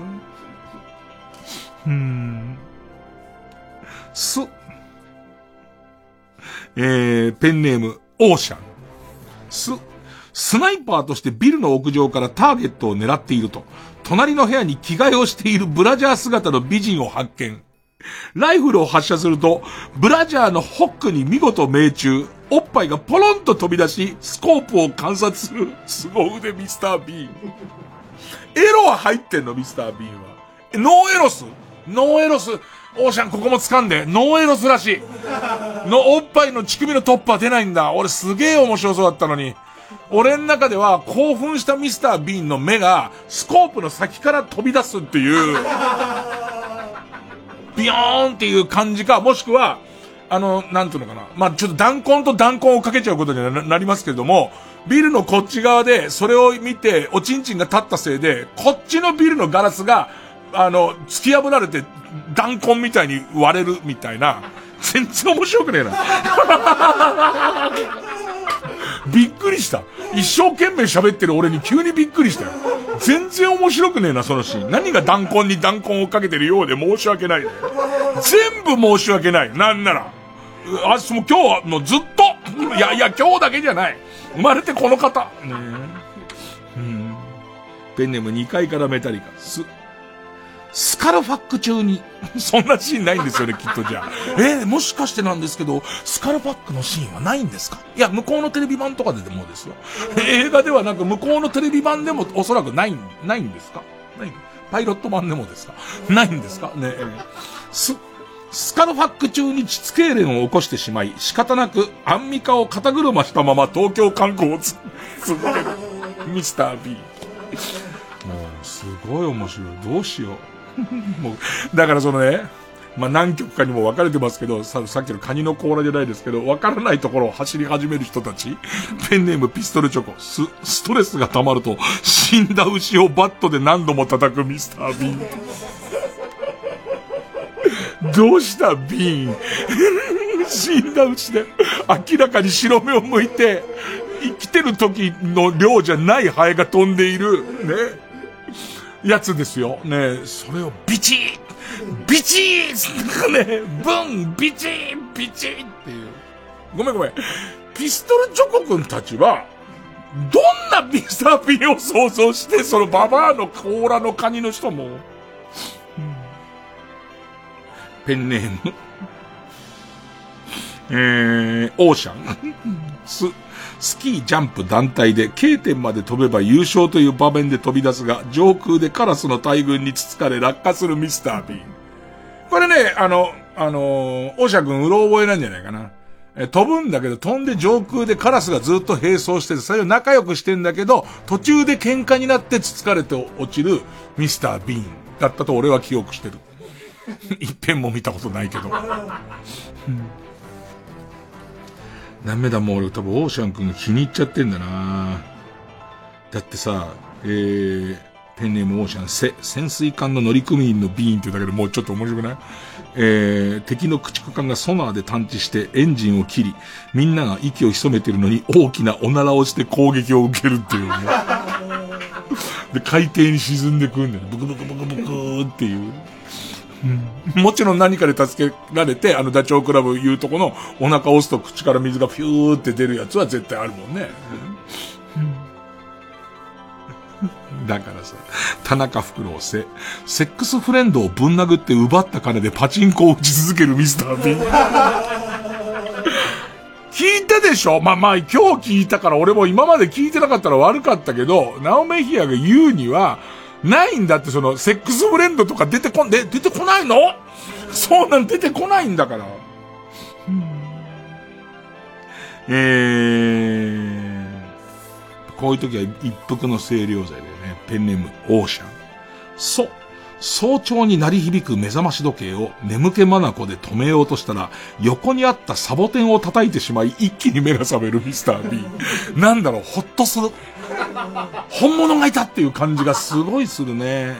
うん。す。えー、ペンネーム、オーシャン。す。スナイパーとしてビルの屋上からターゲットを狙っていると、隣の部屋に着替えをしているブラジャー姿の美人を発見。ライフルを発射すると、ブラジャーのホックに見事命中。おっぱいがポロンと飛び出し、スコープを観察する。凄腕ミスター・ビーン。エロは入ってんの、ミスター・ビーンは。 no エロス no エロス、オーシャンここも掴んで、 no エロスらしい。の、おっぱいの乳首のトップは出ないんだ。俺すげえ面白そうだったのに。俺の中では興奮したミスター・ビーンの目がスコープの先から飛び出すっていう、ビヨーンっていう感じか、もしくは、あの、なんていうのかな。まあ、ちょっと弾痕と弾痕をかけちゃうことになりますけれども、ビルのこっち側で、それを見て、おちんちんが立ったせいで、こっちのビルのガラスが、あの、突き破られて、弾痕みたいに割れるみたいな、全然面白くねえな。(laughs) びっくりした。一生懸命喋ってる俺に急にびっくりしたよ。全然面白くねえな、そのシーン。何が弾痕に弾痕をかけてるようで申し訳ない。全部申し訳ない。なんなら。あ、もう今日はもうずっと。いやいや、今日だけじゃない。生まれてこの方。ねうん。ペンネーム2階からメタリカ。す。スカルファック中に、(laughs) そんなシーンないんですよね、きっとじゃあ。(laughs) えー、もしかしてなんですけど、スカルファックのシーンはないんですか？いや、向こうのテレビ版とかででもですよ。映画ではなく、向こうのテレビ版でもおそらくない、ないんですか？ないパイロット版でもですか？ないんですか？ねえー、ス、スカルファック中に膣痙攣を起こしてしまい、仕方なくアンミカを肩車したまま東京観光を (laughs) 続ける、ミスター B。もう、すごい面白い。どうしよう。(laughs) もう、だからそのね、まあ、何曲かにも分かれてますけど、さ、さっきのカニの甲羅じゃないですけど、分からないところを走り始める人たち、(laughs) ペンネームピストルチョコ、ス、ストレスが溜まると、死んだ牛をバットで何度も叩くミスター・ビーン。(laughs) どうしたビーン？死んだ牛で、明らかに白目を向いて、生きてる時の量じゃないハエが飛んでいる、ね。やつですよ。ねそれをビチッビチッねブンビチッビチッっていう。ごめんごめん。ピストルチョコ君たちは、どんなミスター・ビンを想像して、そのババアの甲羅のカニの人も、ペンネーム、えー、オーシャン、ス、スキージャンプ団体で K 点まで飛べば優勝という場面で飛び出すが、上空でカラスの大群につつかれ落下するミスター・ビーン。これね、あの、あのー、オシャ君うろ覚えなんじゃないかな。え飛ぶんだけど、飛んで上空でカラスがずっと並走してて、それを仲良くしてんだけど、途中で喧嘩になってつつかれて落ちるミスター・ビーンだったと俺は記憶してる。(laughs) 一遍も見たことないけど。ダメだ、もう俺多分オーシャン君が気に入っちゃってんだなだってさ、えー、ペンネームオーシャン、せ、潜水艦の乗組員のビーンってだけでもうちょっと面白くない？えー、敵の駆逐艦がソナーで探知してエンジンを切り、みんなが息を潜めてるのに大きなおならをして攻撃を受けるっていうね。で、海底に沈んでくんだよ。ブクブクブクブクっていう。もちろん何かで助けられて、あのダチョウ倶楽部言うとこのお腹押すと口から水がピューって出るやつは絶対あるもんね。だからさ、田中福郎せ、セックスフレンドをぶん殴って奪った金でパチンコを打ち続けるミスター・ビン。聞いたでしょ？まあまあ今日聞いたから俺も今まで聞いてなかったら悪かったけど、ナオメヒアが言うには、ないんだってその、セックスフレンドとか出てこん、で、出てこないの？そうなん出てこないんだから。えー、こういう時は一服の清涼剤でね、ペンネーム、オーシャン。そう。早朝に鳴り響く目覚まし時計を眠気まなこで止めようとしたら、横にあったサボテンを叩いてしまい、一気に目が覚めるミスター B。なんだろう、ほっとする。本物がいたっていう感じがすごいするね。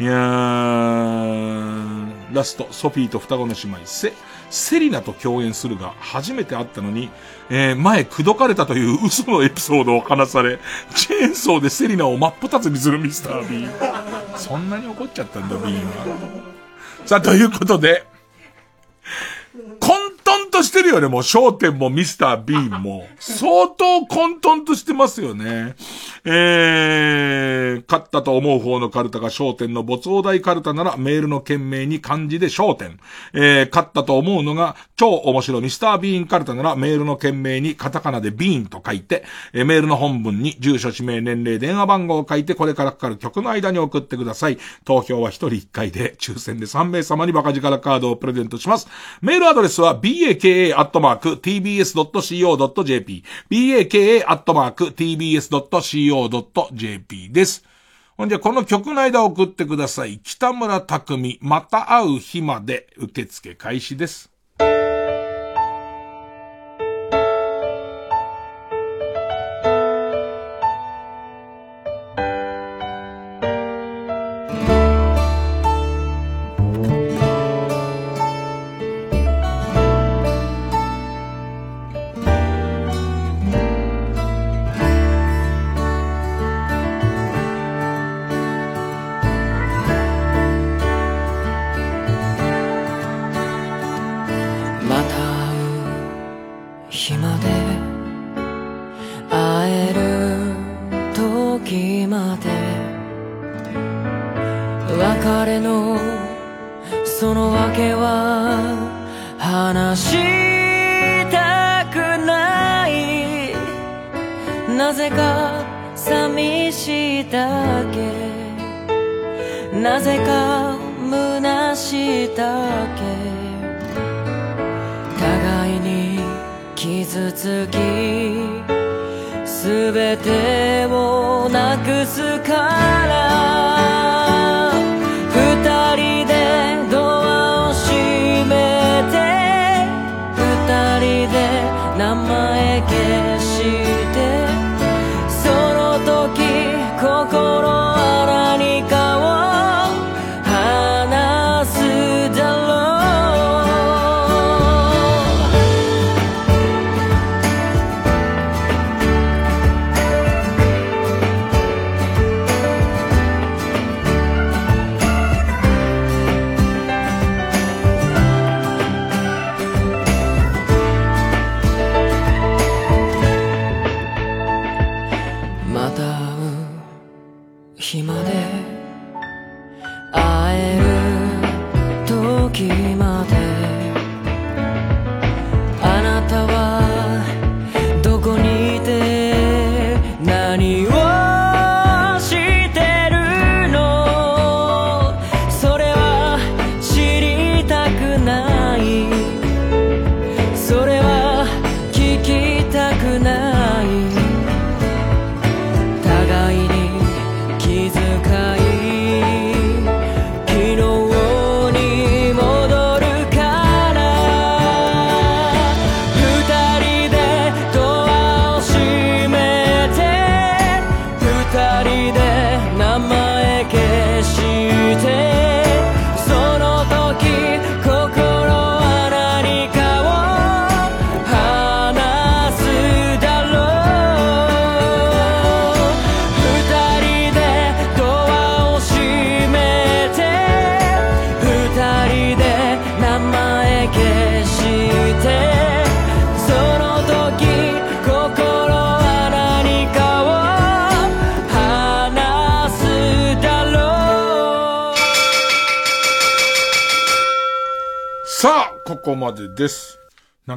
いやー、ラスト、ソフィーと双子の姉妹、セ、セリナと共演するが、初めて会ったのに、えー、前、口説かれたという嘘のエピソードを話され、チェーンソーでセリナを真っ二つにするミスター B。そんなに怒っちゃったんだ、B は。さあ、ということで、してるよね、もう、焦点もミスター・ビーンも。相当混沌としてますよね。えー、勝ったと思う方のカルタが焦点の没往大カルタならメールの件名に漢字で焦点。えー、勝ったと思うのが超面白いミスター・ビーンカルタならメールの件名にカタカナでビーンと書いて、えー、メールの本文に住所、氏名、年齢、電話番号を書いてこれからかかる曲の間に送ってください。投票は1人1回で抽選で3名様にバカ力カードをプレゼントします。メールアドレスは b baka.tbs.co.jp baka.tbs.co.jp です。ほんじゃ、この曲の間送ってください。北村匠、また会う日まで受付開始です。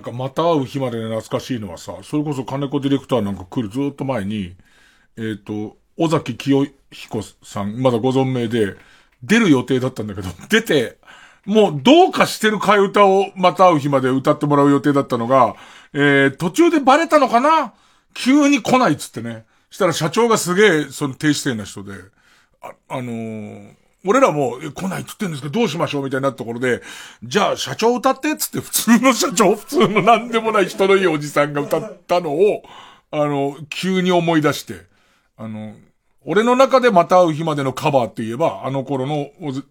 かまた会う日まで懐かしいのはさ、それこそ金子ディレクターなんか来るずっと前に、えっ、と、尾崎清彦さん、まだご存命で、出る予定だったんだけど、(laughs) 出て、もうどうかしてる替え歌をまた会う日まで歌ってもらう予定だったのが、えー、途中でバレたのかな？急に来ないっつってね。したら社長がすげえ、その低姿勢な人で、あ、あのー俺らも、来ないって言ってんですけど、どうしましょうみたいなところで、じゃあ社長歌ってっつって普通の社長、普通のなんでもない人のいいおじさんが歌ったのを、あの、急に思い出して、あの、俺の中でまた会う日までのカバーって言えば、あの頃の尾ず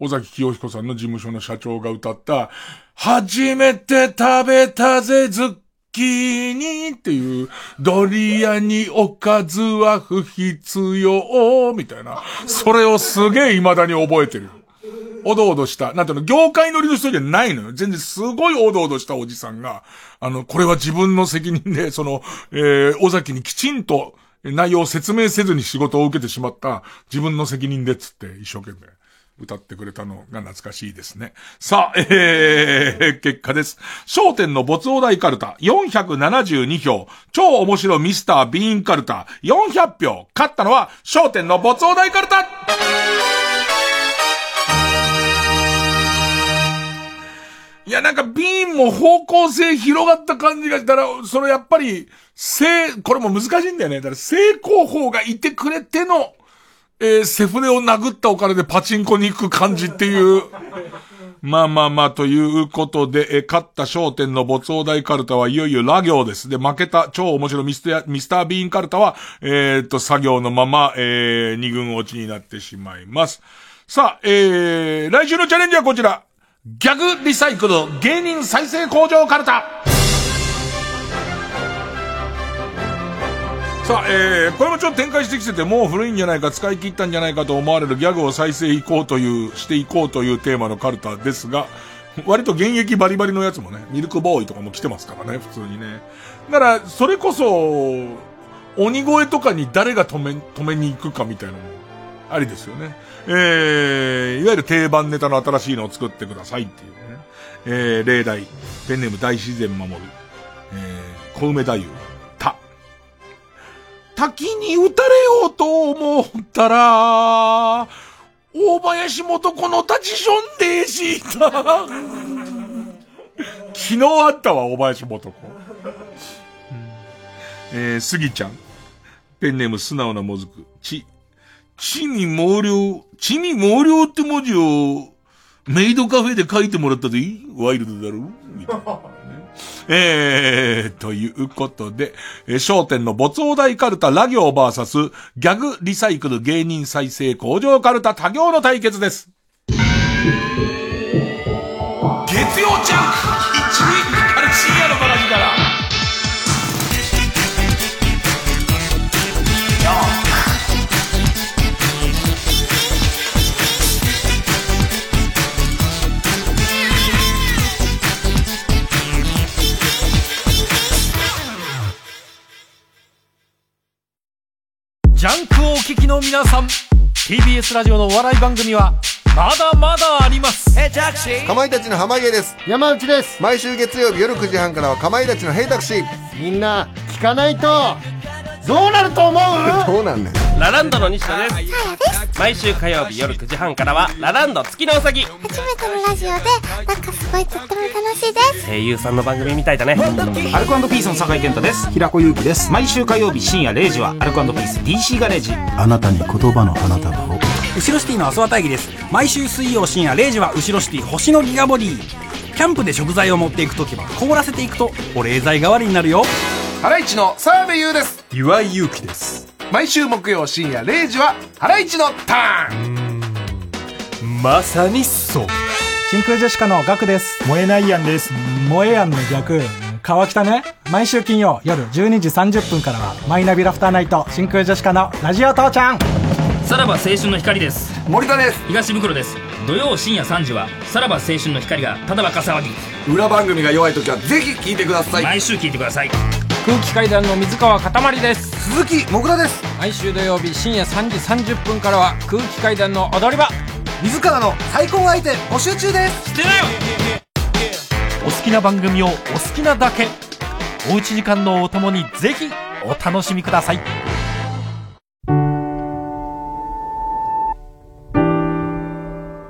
尾崎清彦さんの事務所の社長が歌った、初めて食べたぜ、ズッキーニっていう、ドリアにおかずは不必要、みたいな。それをすげえ未だに覚えてる。おどおどした、なんていうの、業界乗りの人じゃないのよ。全然すごいおどおどしたおじさんが、あの、これは自分の責任で、その、えー、尾崎にきちんと内容を説明せずに仕事を受けてしまった自分の責任でっつって一生懸命歌ってくれたのが懐かしいですね。さあ、えー、結果です。焦点の没大カルタ472票。超面白ミスタービーンカルタ400票。勝ったのは焦点の没大カルタいや、なんかビーンも方向性広がった感じがしたら、それやっぱり、成、これも難しいんだよね。だから成功法がいてくれての、えー、背骨を殴ったお金でパチンコに行く感じっていう。まあまあまあ、ということで、え、勝った商店の没大カルタはいよいよラ行です。で、負けた超面白いミスター、ミスタービーンカルタは、えー、っと、作業のまま、えー、二軍落ちになってしまいます。さあ、えー、来週のチャレンジはこちら。ギャグリサイクル芸人再生工場カルタ。さあ、えー、これもちょっと展開してきてて、もう古いんじゃないか、使い切ったんじゃないかと思われるギャグを再生いこうという、していこうというテーマのカルタですが、(laughs) 割と現役バリバリのやつもね、ミルクボーイとかも来てますからね、普通にね。だから、それこそ、鬼越とかに誰が止め、止めに行くかみたいなのも、ありですよね。えー、いわゆる定番ネタの新しいのを作ってくださいっていうね。えー、例題、ペンネーム大自然守る、えー、小梅太夫、滝に打たれようと思ったら、大林元子の立ちションでした。(laughs) 昨日あったわ、大林元子。えー、杉ちゃん。ペンネーム素直なもずく。ち、ちみ毛量、ちみ毛量って文字を、メイドカフェで書いてもらったでいい？ワイルドだろ？みたいな、えー、ということで、えー、焦点の没大カルタラ行バーサス、ギャグリサイクル芸人再生工場カルタ多行の対決です。月曜ジャンク一味あれ深夜のバ聞きの皆さん TBS ラジオのお笑い番組はまだまだあります。かまいたちの濱家です。山内です。毎週月曜日夜9時半からはかまいたちのヘイタクシー。みんな聞かないとどうなると思う？どうなんねん。ラランドの西野です。毎週火曜日夜9時半からはラランド月のうさぎ。初めてのラジオでなんかすごいとっても楽しいです。声優さんの番組みたいだね。アルコピースの酒井健太です。平子祐希です。毎週火曜日深夜0時はアルコピース DC ガレージ。あなたに言葉の花束を。後ろシティの阿諏訪大義です。毎週水曜深夜0時は後ろシティ星のギガボディ。キャンプで食材を持っていく時は凍らせていくと保冷剤代わりになるよハライチの澤部優です。岩井祐希です。毎週木曜深夜0時はハライチのターン。まさにそう。真空ジェシカのガクです。燃えないやんです。燃えやんの逆。川北ね。毎週金曜夜12時30分からはマイナビラフターナイト真空ジェシカのラジオ父ちゃん。さらば青春の光です。森田です。東袋です。土曜深夜3時はさらば青春の光がただバカ騒ぎ。裏番組が弱い時はぜひ聞いてください。毎週聞いてください空気階段の水川かたまりです。鈴木もぐらです。毎週土曜日深夜3時30分からは空気階段の踊り場。水川の最高相手募集中です。してなよ。お好きな番組をお好きなだけ。おうち時間のお供にぜひお楽しみください。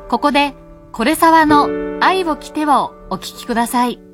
ここで、これさわの愛を着てをお聞きください。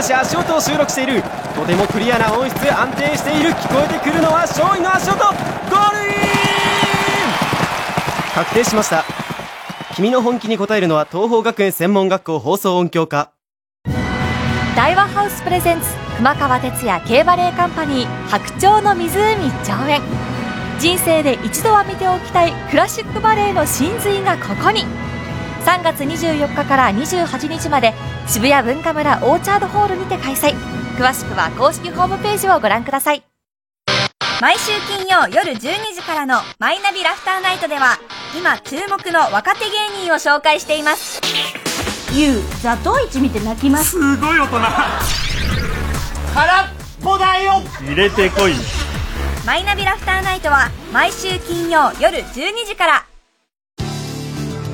ッキは身を乗り出し足音を収録している。とてもクリアな音質安定している。聞こえてくるのは勝利の足音。ゴールイン！確定しました。君の本気に応えるのは東邦学園専門学校放送音響科。大和ハウスプレゼンツ熊川哲也 K バレーカンパニー白鳥の湖上演。人生で一度は見ておきたいクラシックバレエの真髄がここに。3月24日から28日まで渋谷文化村オーチャードホールにて開催。詳しくは公式ホームページをご覧ください。毎週金曜夜12時からの「マイナビラフターナイト」では今注目の若手芸人を紹介しています。ゆうザトウイチ見て泣きます。すごい大人。空っぽだよ。入れてこい。マイナビラフターナイトは毎週金曜夜12時から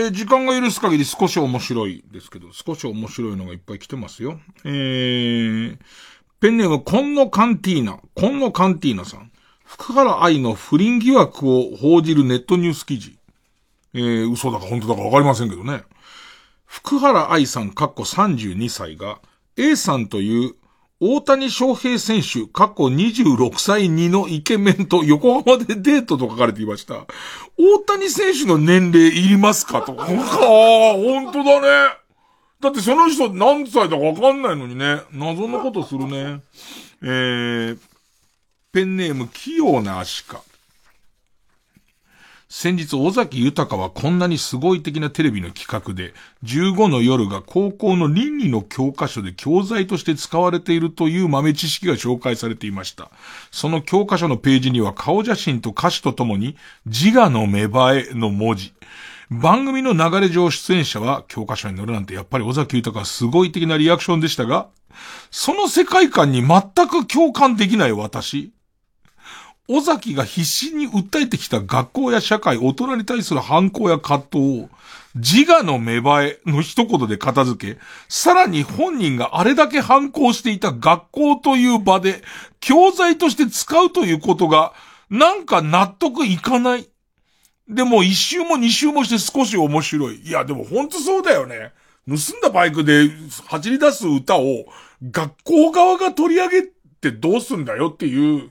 えー時間が許す限り少し面白いですけど、少し面白いのがいっぱい来てますよ。えー、ペンネーム、コンノカンティーナ、コンノカンティーナさん。福原愛の不倫疑惑を報じるネットニュース記事。えー、嘘だか本当だかわかりませんけどね。福原愛さん、かっこ32歳が、A さんという大谷翔平選手、過去26歳2のイケメンと横浜でデートと書かれていました。大谷選手の年齢いりますかと。ああ、本当だね。だってその人何歳だかわかんないのにね。謎のことするね。えー、ペンネーム器用なアシカ。先日、尾崎豊はこんなにすごい的なテレビの企画で、15の夜が高校の倫理の教科書で教材として使われているという豆知識が紹介されていました。その教科書のページには顔写真と歌詞とともに、自我の芽生えの文字。番組の流れ上出演者は教科書に載るなんてやっぱり尾崎豊はすごい的なリアクションでしたが、その世界観に全く共感できない私。尾崎が必死に訴えてきた学校や社会、大人に対する反抗や葛藤を、自我の芽生えの一言で片付け、さらに本人があれだけ反抗していた学校という場で、教材として使うということが、なんか納得いかない。でも一周も二周もして少し面白い。いや、でもほんとそうだよね。盗んだバイクで走り出す歌を学校側が取り上げてどうすんだよっていう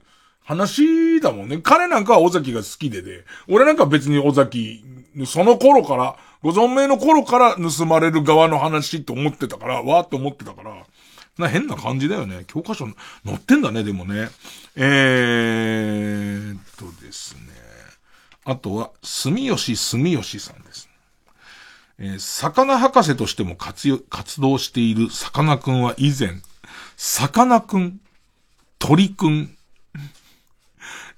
話だもんね。彼なんかは尾崎が好きでで、俺なんか別に尾崎、その頃から、ご存命の頃から盗まれる側の話って思ってたから、わーって思ってたから、な変な感じだよね。教科書載ってんだね、でもね。えーっとですね。あとは、住吉住吉さんです。えー、魚博士としても活用活動しているさかなクンは以前、さかなクン、鳥くん、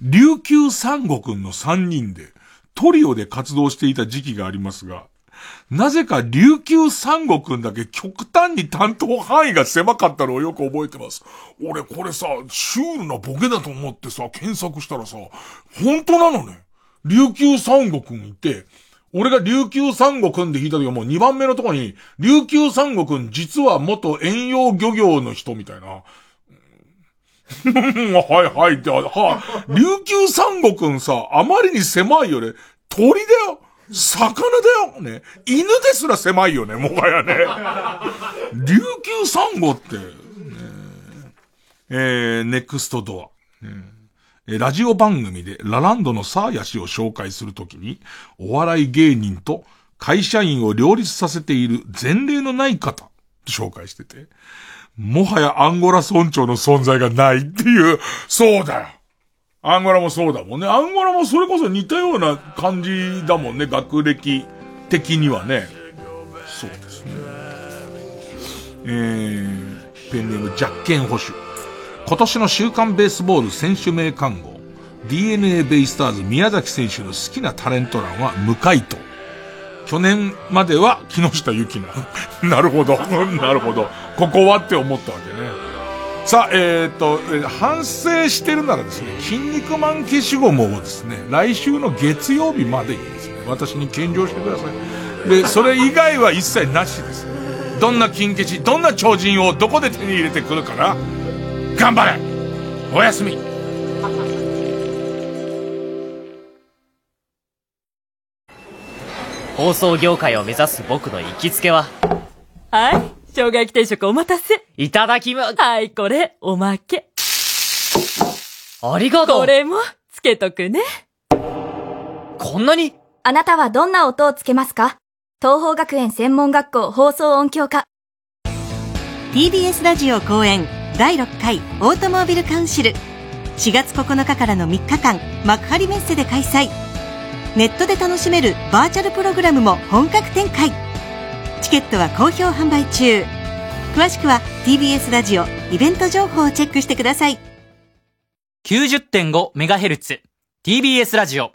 琉球三国の三人で、トリオで活動していた時期がありますが、なぜか琉球三国だけ極端に担当範囲が狭かったのをよく覚えてます。俺これさ、シュールなボケだと思ってさ、検索したらさ、本当なのね。琉球三国いて、俺が琉球三国で弾いた時はもう2番目のとこに、琉球三国実は元遠洋漁業の人みたいな。(laughs) はいはいって、は琉球三国さ、あまりに狭いよね。鳥だよ魚だよね。犬ですら狭いよね、もはやね。(laughs) 琉球サンゴって、ね、えー、ネクストドア、ね。ラジオ番組でラランドのサーヤ氏を紹介するときに、お笑い芸人と会社員を両立させている前例のない方、紹介してて、もはやアンゴラ村長の存在がないっていう、そうだよ。アンゴラもそうだもんね。アンゴラもそれこそ似たような感じだもんね、学歴的にはね。そうですね。えー、ペンネームジャッケン保守。今年の週刊ベースボール選手名鑑号、DNA ベイスターズ宮崎選手の好きなタレント欄は無回答。去年までは木下ゆきな。(laughs) なるほど。(laughs) なるほど。ここはって思ったわけね。さあ、えっ、と、反省してるならですね、筋肉マン消しゴムをですね、来週の月曜日までにですね、私に献上してください。で、それ以外は一切なしです。どんな金消し、どんな超人をどこで手に入れてくるかな頑張れおやすみ放送業界を目指す僕の行きつけは、はい。生姜焼き定食お待たせ。いただきま、はい、これ、おまけ。ありがとう。これも、つけとくね。こんなに？あなたはどんな音をつけますか？東方学園専門学校放送音響科。TBS ラジオ公演第6回オートモービルカウンシル。4月9日からの3日間、幕張メッセで開催。ネットで楽しめるバーチャルプログラムも本格展開。チケットは好評販売中。詳しくは TBS ラジオイベント情報をチェックしてください。90.5MHz TBS ラジオ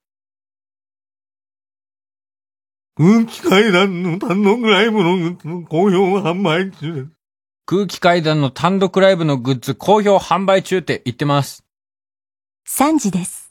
空気階段の単独ライブのグッズ好評販売中。空気階段の単独ライブのグッズ好評販売中って言ってます。3時です。